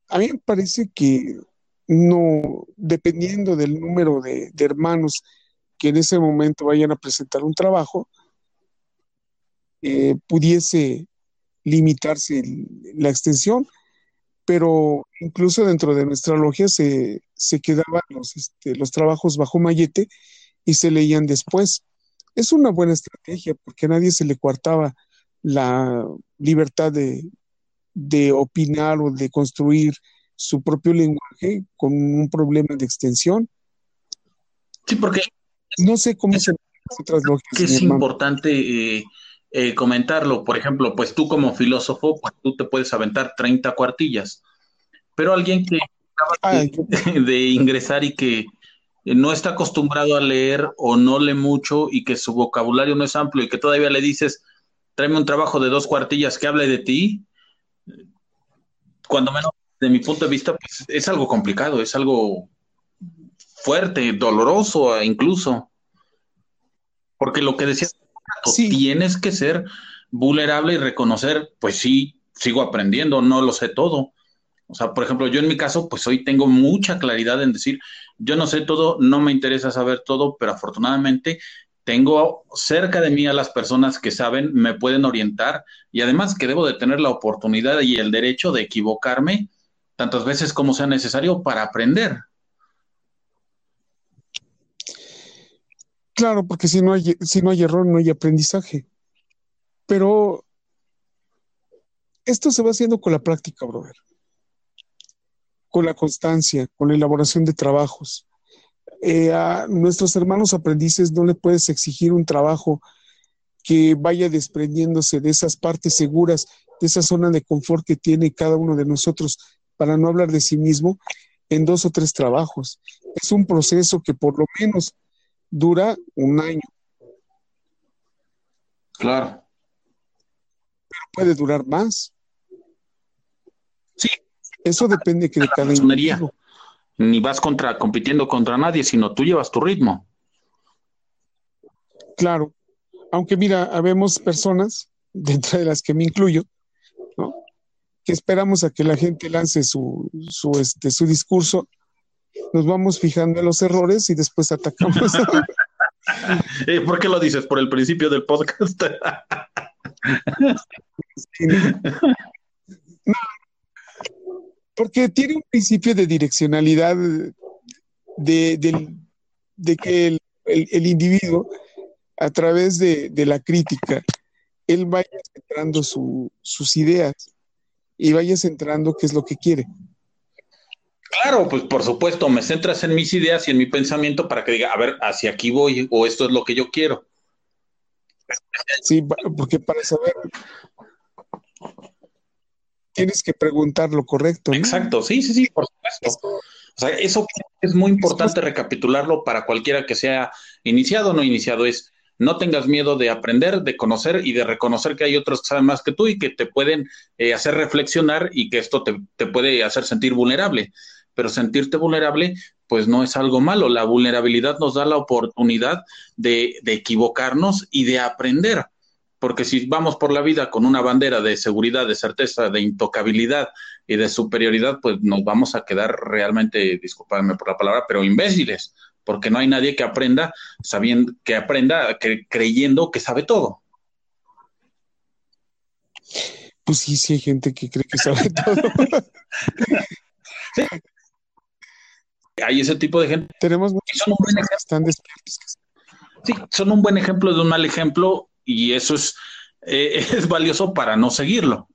A mí me parece que no, dependiendo del número de hermanos que en ese momento vayan a presentar un trabajo, eh, pudiese limitarse la extensión, pero incluso dentro de nuestra logia se, quedaban los, este, los trabajos bajo mallete y se leían después. Es una buena estrategia porque a nadie se le coartaba la libertad de, de opinar o de construir su propio lenguaje con un problema de extensión. Sí, porque no sé cómo se otras. Que es importante eh, eh, comentarlo. Por ejemplo, pues tú como filósofo, pues tú te puedes aventar 30 cuartillas, pero alguien que acaba [LAUGHS] de, ingresar y que no está acostumbrado a leer o no lee mucho y que su vocabulario no es amplio y que todavía le dices, tráeme un trabajo de dos cuartillas que hable de ti, cuando menos de mi punto de vista, pues es algo complicado, es algo fuerte, doloroso incluso. Porque lo que decías Tienes que ser vulnerable y reconocer, pues sí, sigo aprendiendo, no lo sé todo. O sea, por ejemplo, yo en mi caso, pues hoy tengo mucha claridad en decir, yo no sé todo, no me interesa saber todo, pero afortunadamente tengo cerca de mí a las personas que saben, me pueden orientar y además que debo de tener la oportunidad y el derecho de equivocarme tantas veces como sea necesario para aprender. Claro, porque si no hay, si no hay error, no hay aprendizaje. Pero esto se va haciendo con la práctica, brother. Con la constancia, con la elaboración de trabajos. Eh, a nuestros hermanos aprendices no le puedes exigir un trabajo que vaya desprendiéndose de esas partes seguras, de esa zona de confort que tiene cada uno de nosotros para no hablar de sí mismo, en dos o tres trabajos. Es un proceso que por lo menos dura un año. Claro. Pero puede durar más. Sí. Eso depende que de cada individuo. Ni vas contra, compitiendo contra nadie, sino tú llevas tu ritmo. Claro. Aunque mira, habemos personas, [LAUGHS] dentro de las que me incluyo, que esperamos a que la gente lance su, su, este, su discurso, nos vamos fijando en los errores y después atacamos. [LAUGHS] Eh, ¿Por qué lo dices? ¿Por el principio del podcast? [LAUGHS] porque tiene un principio de direccionalidad de, de, que el, el, individuo, a través de, de, la crítica, él vaya centrando su, sus ideas y vaya centrando qué es lo que quiere. Claro, pues por supuesto, me centras en mis ideas y en mi pensamiento para que diga, a ver, hacia aquí voy o esto es lo que yo quiero. Sí, porque para saber tienes que preguntar lo correcto. Exacto, sí, sí, sí, por supuesto. O sea, eso es muy importante recapitularlo para cualquiera que sea iniciado o no iniciado. Es no tengas miedo de aprender, de conocer y de reconocer que hay otros que saben más que tú y que te pueden eh, hacer reflexionar y que esto te, puede hacer sentir vulnerable. Pero sentirte vulnerable, pues no es algo malo. La vulnerabilidad nos da la oportunidad de, de equivocarnos y de aprender. Porque si vamos por la vida con una bandera de seguridad, de certeza, de intocabilidad y de superioridad, pues nos vamos a quedar realmente, disculpadme por la palabra, pero imbéciles porque no hay nadie que aprenda sabiendo, que aprenda creyendo que sabe todo. Pues sí, sí hay gente que cree que sabe [LAUGHS] todo. sí. Hay ese tipo de gente. Tenemos muchos son un buen ejemplo. están despiertos. Sí, son un buen ejemplo de un mal ejemplo y eso es, eh, [LAUGHS] es valioso para no seguirlo.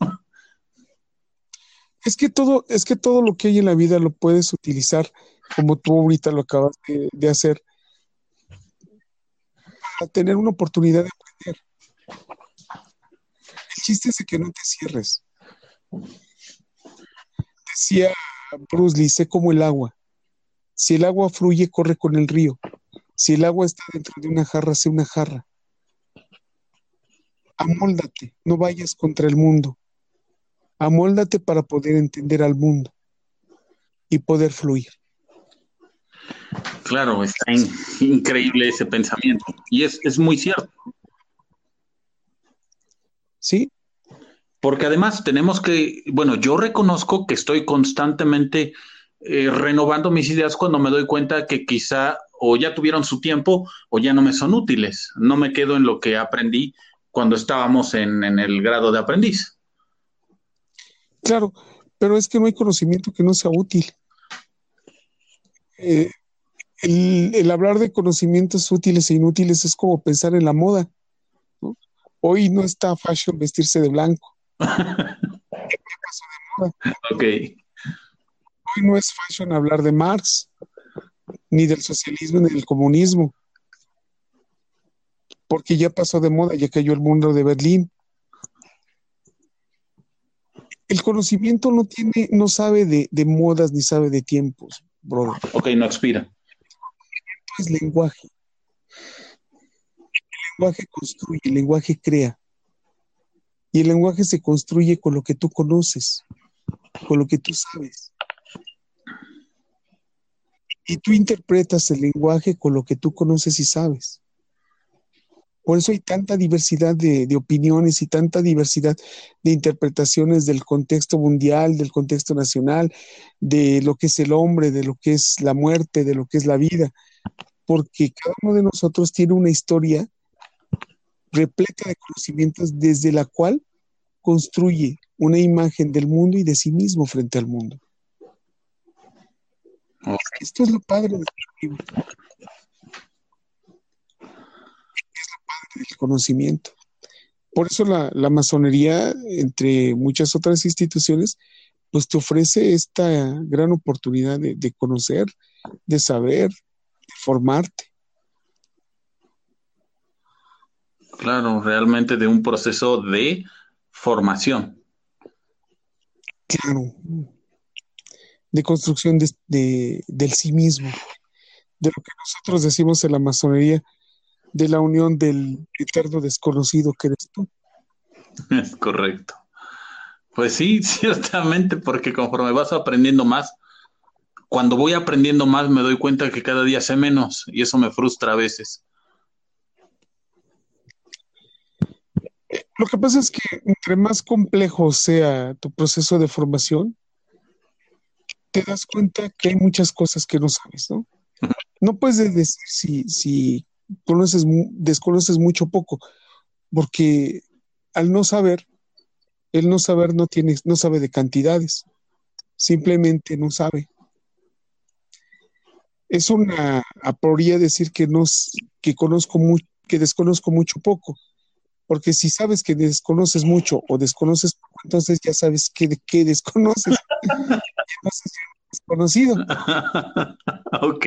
Es que todo, es que todo lo que hay en la vida lo puedes utilizar como tú ahorita lo acabas de, hacer, para tener una oportunidad de aprender. El chiste es que no te cierres. Decía Bruce Lee, sé como el agua. Si el agua fluye, corre con el río. Si el agua está dentro de una jarra, sé una jarra. Amóldate, no vayas contra el mundo. Amóldate para poder entender al mundo y poder fluir. Claro, está increíble ese pensamiento y es, es muy cierto. Sí. Porque además tenemos que, bueno, yo reconozco que estoy constantemente eh, renovando mis ideas cuando me doy cuenta que quizá o ya tuvieron su tiempo o ya no me son útiles. No me quedo en lo que aprendí cuando estábamos en, en el grado de aprendiz. Claro, pero es que no hay conocimiento que no sea útil. Eh, el, hablar de conocimientos útiles e inútiles es como pensar en la moda. Hoy no está fashion vestirse de blanco. Ok. Hoy no es fashion hablar de Marx, ni del socialismo, ni del comunismo. Porque ya pasó de moda, ya cayó el mundo de Berlín. El conocimiento no tiene, no sabe de, de modas ni sabe de tiempos, brother. Ok, no expira es lenguaje. El lenguaje construye, el lenguaje crea. Y el lenguaje se construye con lo que tú conoces, con lo que tú sabes. Y tú interpretas el lenguaje con lo que tú conoces y sabes. Por eso hay tanta diversidad de, de, opiniones y tanta diversidad de interpretaciones del contexto mundial, del contexto nacional, de lo que es el hombre, de lo que es la muerte, de lo que es la vida. Porque cada uno de nosotros tiene una historia repleta de conocimientos desde la cual construye una imagen del mundo y de sí mismo frente al mundo. Esto es lo padre del Es del conocimiento. Por eso la, masonería, entre muchas otras instituciones, pues te ofrece esta gran oportunidad de conocer, de saber, formarte. Claro, realmente de un proceso de formación. Claro. de construcción de, del sí mismo, de lo que nosotros decimos en la masonería, de la unión del eterno desconocido que eres tú. Es correcto. Pues sí, [LAUGHS] ciertamente, porque conforme vas aprendiendo más, cuando voy aprendiendo más me doy cuenta que cada día sé menos y eso me frustra a veces. Lo que pasa es que entre más complejo sea tu proceso de formación, te das cuenta que hay muchas cosas que no sabes, ¿no? No puedes decir si, si conoces, desconoces mucho poco, porque al no saber, el no saber no tiene, no sabe de cantidades, simplemente no sabe. Es una aporía decir que no, que conozco mucho, que desconozco mucho poco, porque si sabes que desconoces mucho o desconoces poco, entonces ya sabes que, que desconoces. [LAUGHS] [LAUGHS] desconocido. [LAUGHS] ok.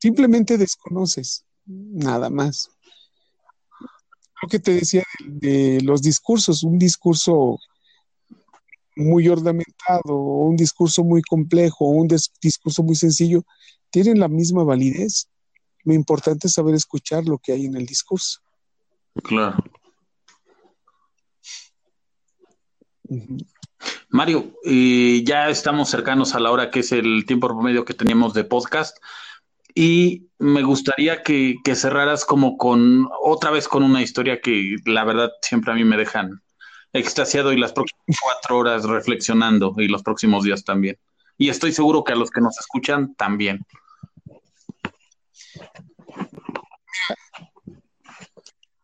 Simplemente desconoces, nada más. Lo que te decía de, los discursos, un discurso muy ornamentado, un discurso muy complejo, un discurso muy sencillo, tienen la misma validez. Lo importante es saber escuchar lo que hay en el discurso. Claro. Mario, eh, ya estamos cercanos a la hora que es el tiempo promedio que teníamos de podcast y me gustaría que, cerraras como con otra vez con una historia que la verdad siempre a mí me dejan extasiado y las próximas cuatro horas reflexionando y los próximos días también. Y estoy seguro que a los que nos escuchan también.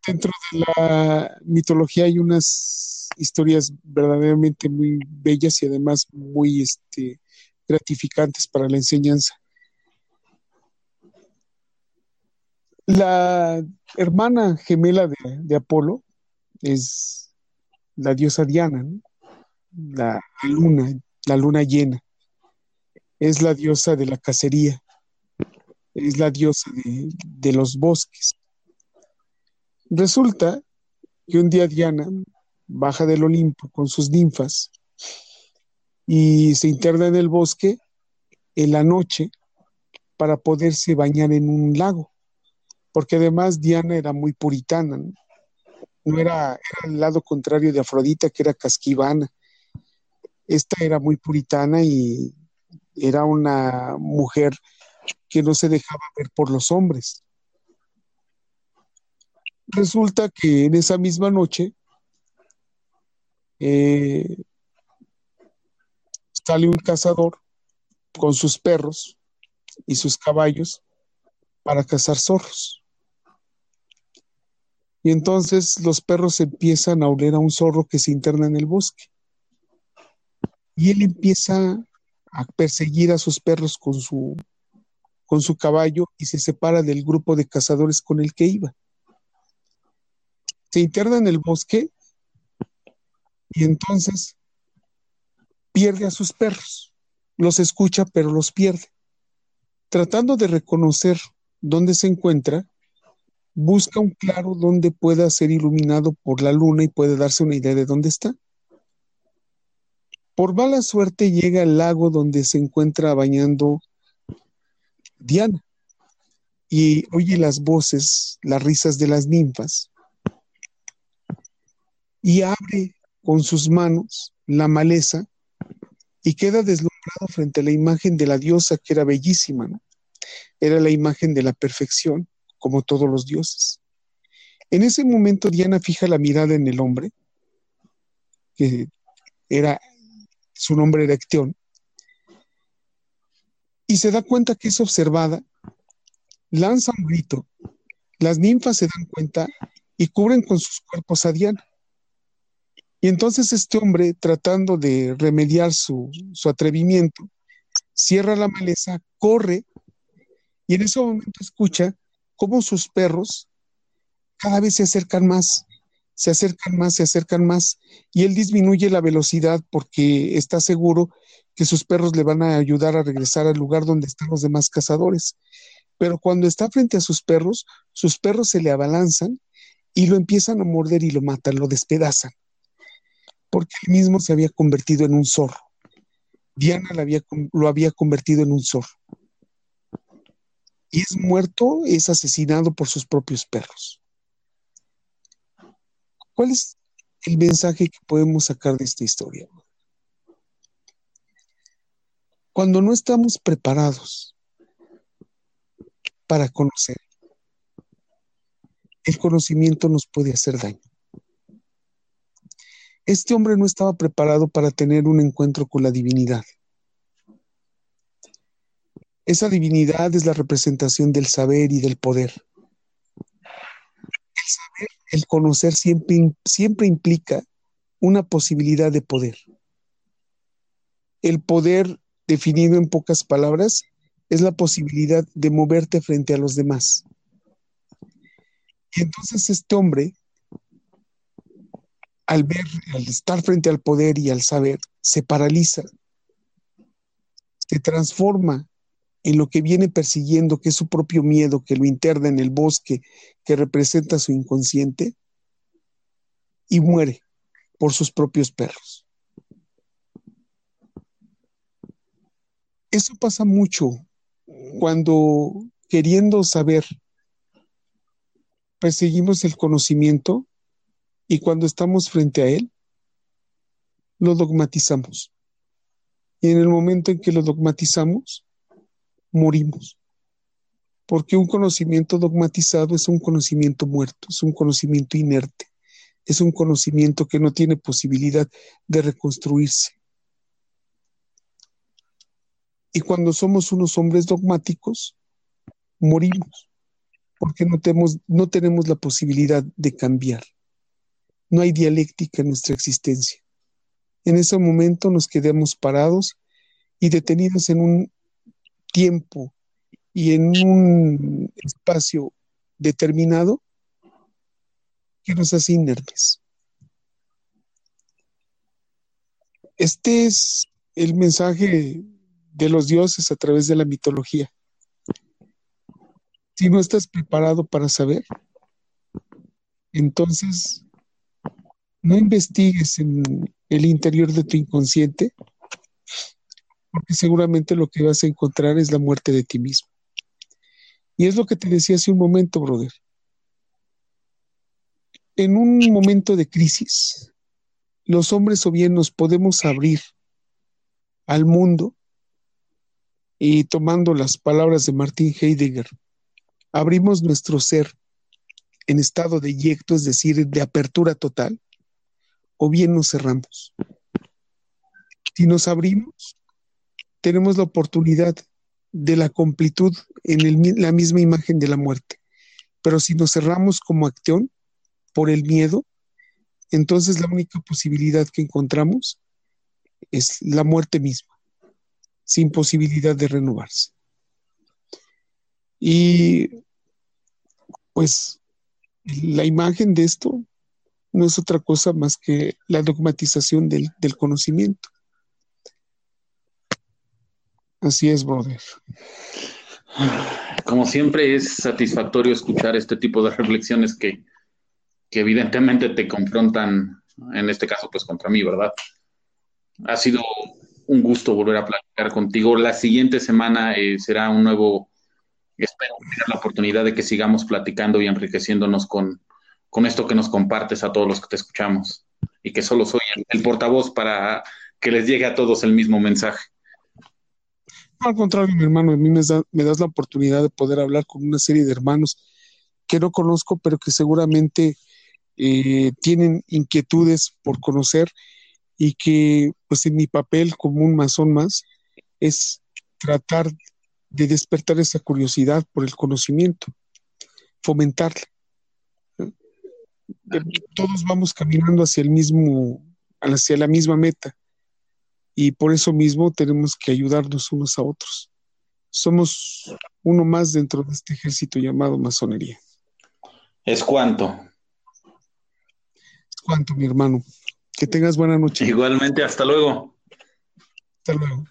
Dentro de la mitología hay unas historias verdaderamente muy bellas y además muy este, gratificantes para la enseñanza. La hermana gemela de, Apolo es la diosa Diana, la, luna, la luna llena. Es la diosa de la cacería, es la diosa de, de los bosques. Resulta que un día Diana baja del Olimpo con sus ninfas y se interna en el bosque en la noche para poderse bañar en un lago, porque además Diana era muy puritana, no, era, el lado contrario de Afrodita, que era casquivana. Esta era muy puritana y era una mujer que no se dejaba ver por los hombres. Resulta que en esa misma noche eh, sale un cazador con sus perros y sus caballos para cazar zorros. Y entonces los perros empiezan a oler a un zorro que se interna en el bosque. Y él empieza a perseguir a sus perros con su, con su caballo y se separa del grupo de cazadores con el que iba. Se interna en el bosque y entonces pierde a sus perros. Los escucha, pero los pierde. Tratando de reconocer dónde se encuentra, busca un claro donde pueda ser iluminado por la luna y puede darse una idea de dónde está. Por mala suerte llega al lago donde se encuentra bañando Diana. Y oye las voces, las risas de las ninfas. Y abre con sus manos la maleza y queda deslumbrado frente a la imagen de la diosa que era bellísima, Era la imagen de la perfección, como todos los dioses. En ese momento Diana fija la mirada en el hombre, que era, su nombre era y se da cuenta que es observada, lanza un grito, las ninfas se dan cuenta y cubren con sus cuerpos a Diana. Y entonces este hombre, tratando de remediar su, atrevimiento, cierra la maleza, corre y en ese momento escucha cómo sus perros cada vez se acercan más, se acercan más, se acercan más, y él disminuye la velocidad porque está seguro que sus perros le van a ayudar a regresar al lugar donde están los demás cazadores. Pero cuando está frente a sus perros, sus perros se le abalanzan y lo empiezan a morder y lo matan, lo despedazan. porque él mismo se había convertido en un zorro. Diana lo había convertido en un zorro. Y es muerto, es asesinado por sus propios perros. ¿Cuál es el mensaje que podemos sacar de esta historia? Cuando no estamos preparados para conocer, el conocimiento nos puede hacer daño. Este hombre no estaba preparado para tener un encuentro con la divinidad. Esa divinidad es la representación del saber y del poder. El saber, el conocer siempre, siempre implica una posibilidad de poder. El poder, definido en pocas palabras, es la posibilidad de moverte frente a los demás. Y entonces este hombre al ver, al estar frente al poder y al saber, se paraliza, se transforma en lo que viene persiguiendo, que es su propio miedo, que lo interna en el bosque, que representa su inconsciente, y muere por sus propios perros. Eso pasa mucho cuando queriendo saber, perseguimos el conocimiento y cuando estamos frente a Él, lo dogmatizamos. Y en el momento en que lo dogmatizamos, morimos. Porque un conocimiento dogmatizado es un conocimiento muerto, es un conocimiento inerte, es un conocimiento que no tiene posibilidad de reconstruirse. Y cuando somos unos hombres dogmáticos, morimos, porque no tenemos, no tenemos la posibilidad de cambiar. No hay dialéctica en nuestra existencia. En ese momento nos quedamos parados y detenidos en un tiempo y en un espacio determinado que nos hace inertes. Este es el mensaje de los dioses a través de la mitología. Si no estás preparado para saber, entonces no investigues en el interior de tu inconsciente, porque seguramente lo que vas a encontrar es la muerte de ti mismo. Y es lo que te decía hace un momento, brother. En un momento de crisis, los hombres o bien nos podemos abrir al mundo y tomando las palabras de Martin Heidegger, abrimos nuestro ser en estado de yecto, es decir, de apertura total, o bien nos cerramos. Si nos abrimos, tenemos la oportunidad de la completud en la misma imagen de la muerte. Pero si nos cerramos como acción por el miedo, entonces la única posibilidad que encontramos es la muerte misma, sin posibilidad de renovarse. Y pues la imagen de esto no es otra cosa más que la dogmatización del, conocimiento. Así es, brother. Como siempre, es satisfactorio escuchar este tipo de reflexiones que, evidentemente te confrontan, en este caso, pues contra mí, ¿verdad? Ha sido un gusto volver a platicar contigo. La siguiente semana eh, será un nuevo, espero tener la oportunidad de que sigamos platicando y enriqueciéndonos con, con esto que nos compartes a todos los que te escuchamos y que solo soy el, portavoz para que les llegue a todos el mismo mensaje. Al contrario, mi hermano, a mí me, das la oportunidad de poder hablar con una serie de hermanos que no conozco, pero que seguramente eh, tienen inquietudes por conocer y que, pues en mi papel como un masón más, es tratar de despertar esa curiosidad por el conocimiento, fomentarla todos vamos caminando hacia el mismo, hacia la misma meta. Y por eso mismo tenemos que ayudarnos unos a otros. Somos uno más dentro de este ejército llamado masonería. ¿Es cuánto? Es cuánto, mi hermano. Que tengas buena noche. Igualmente, hasta luego. Hasta luego.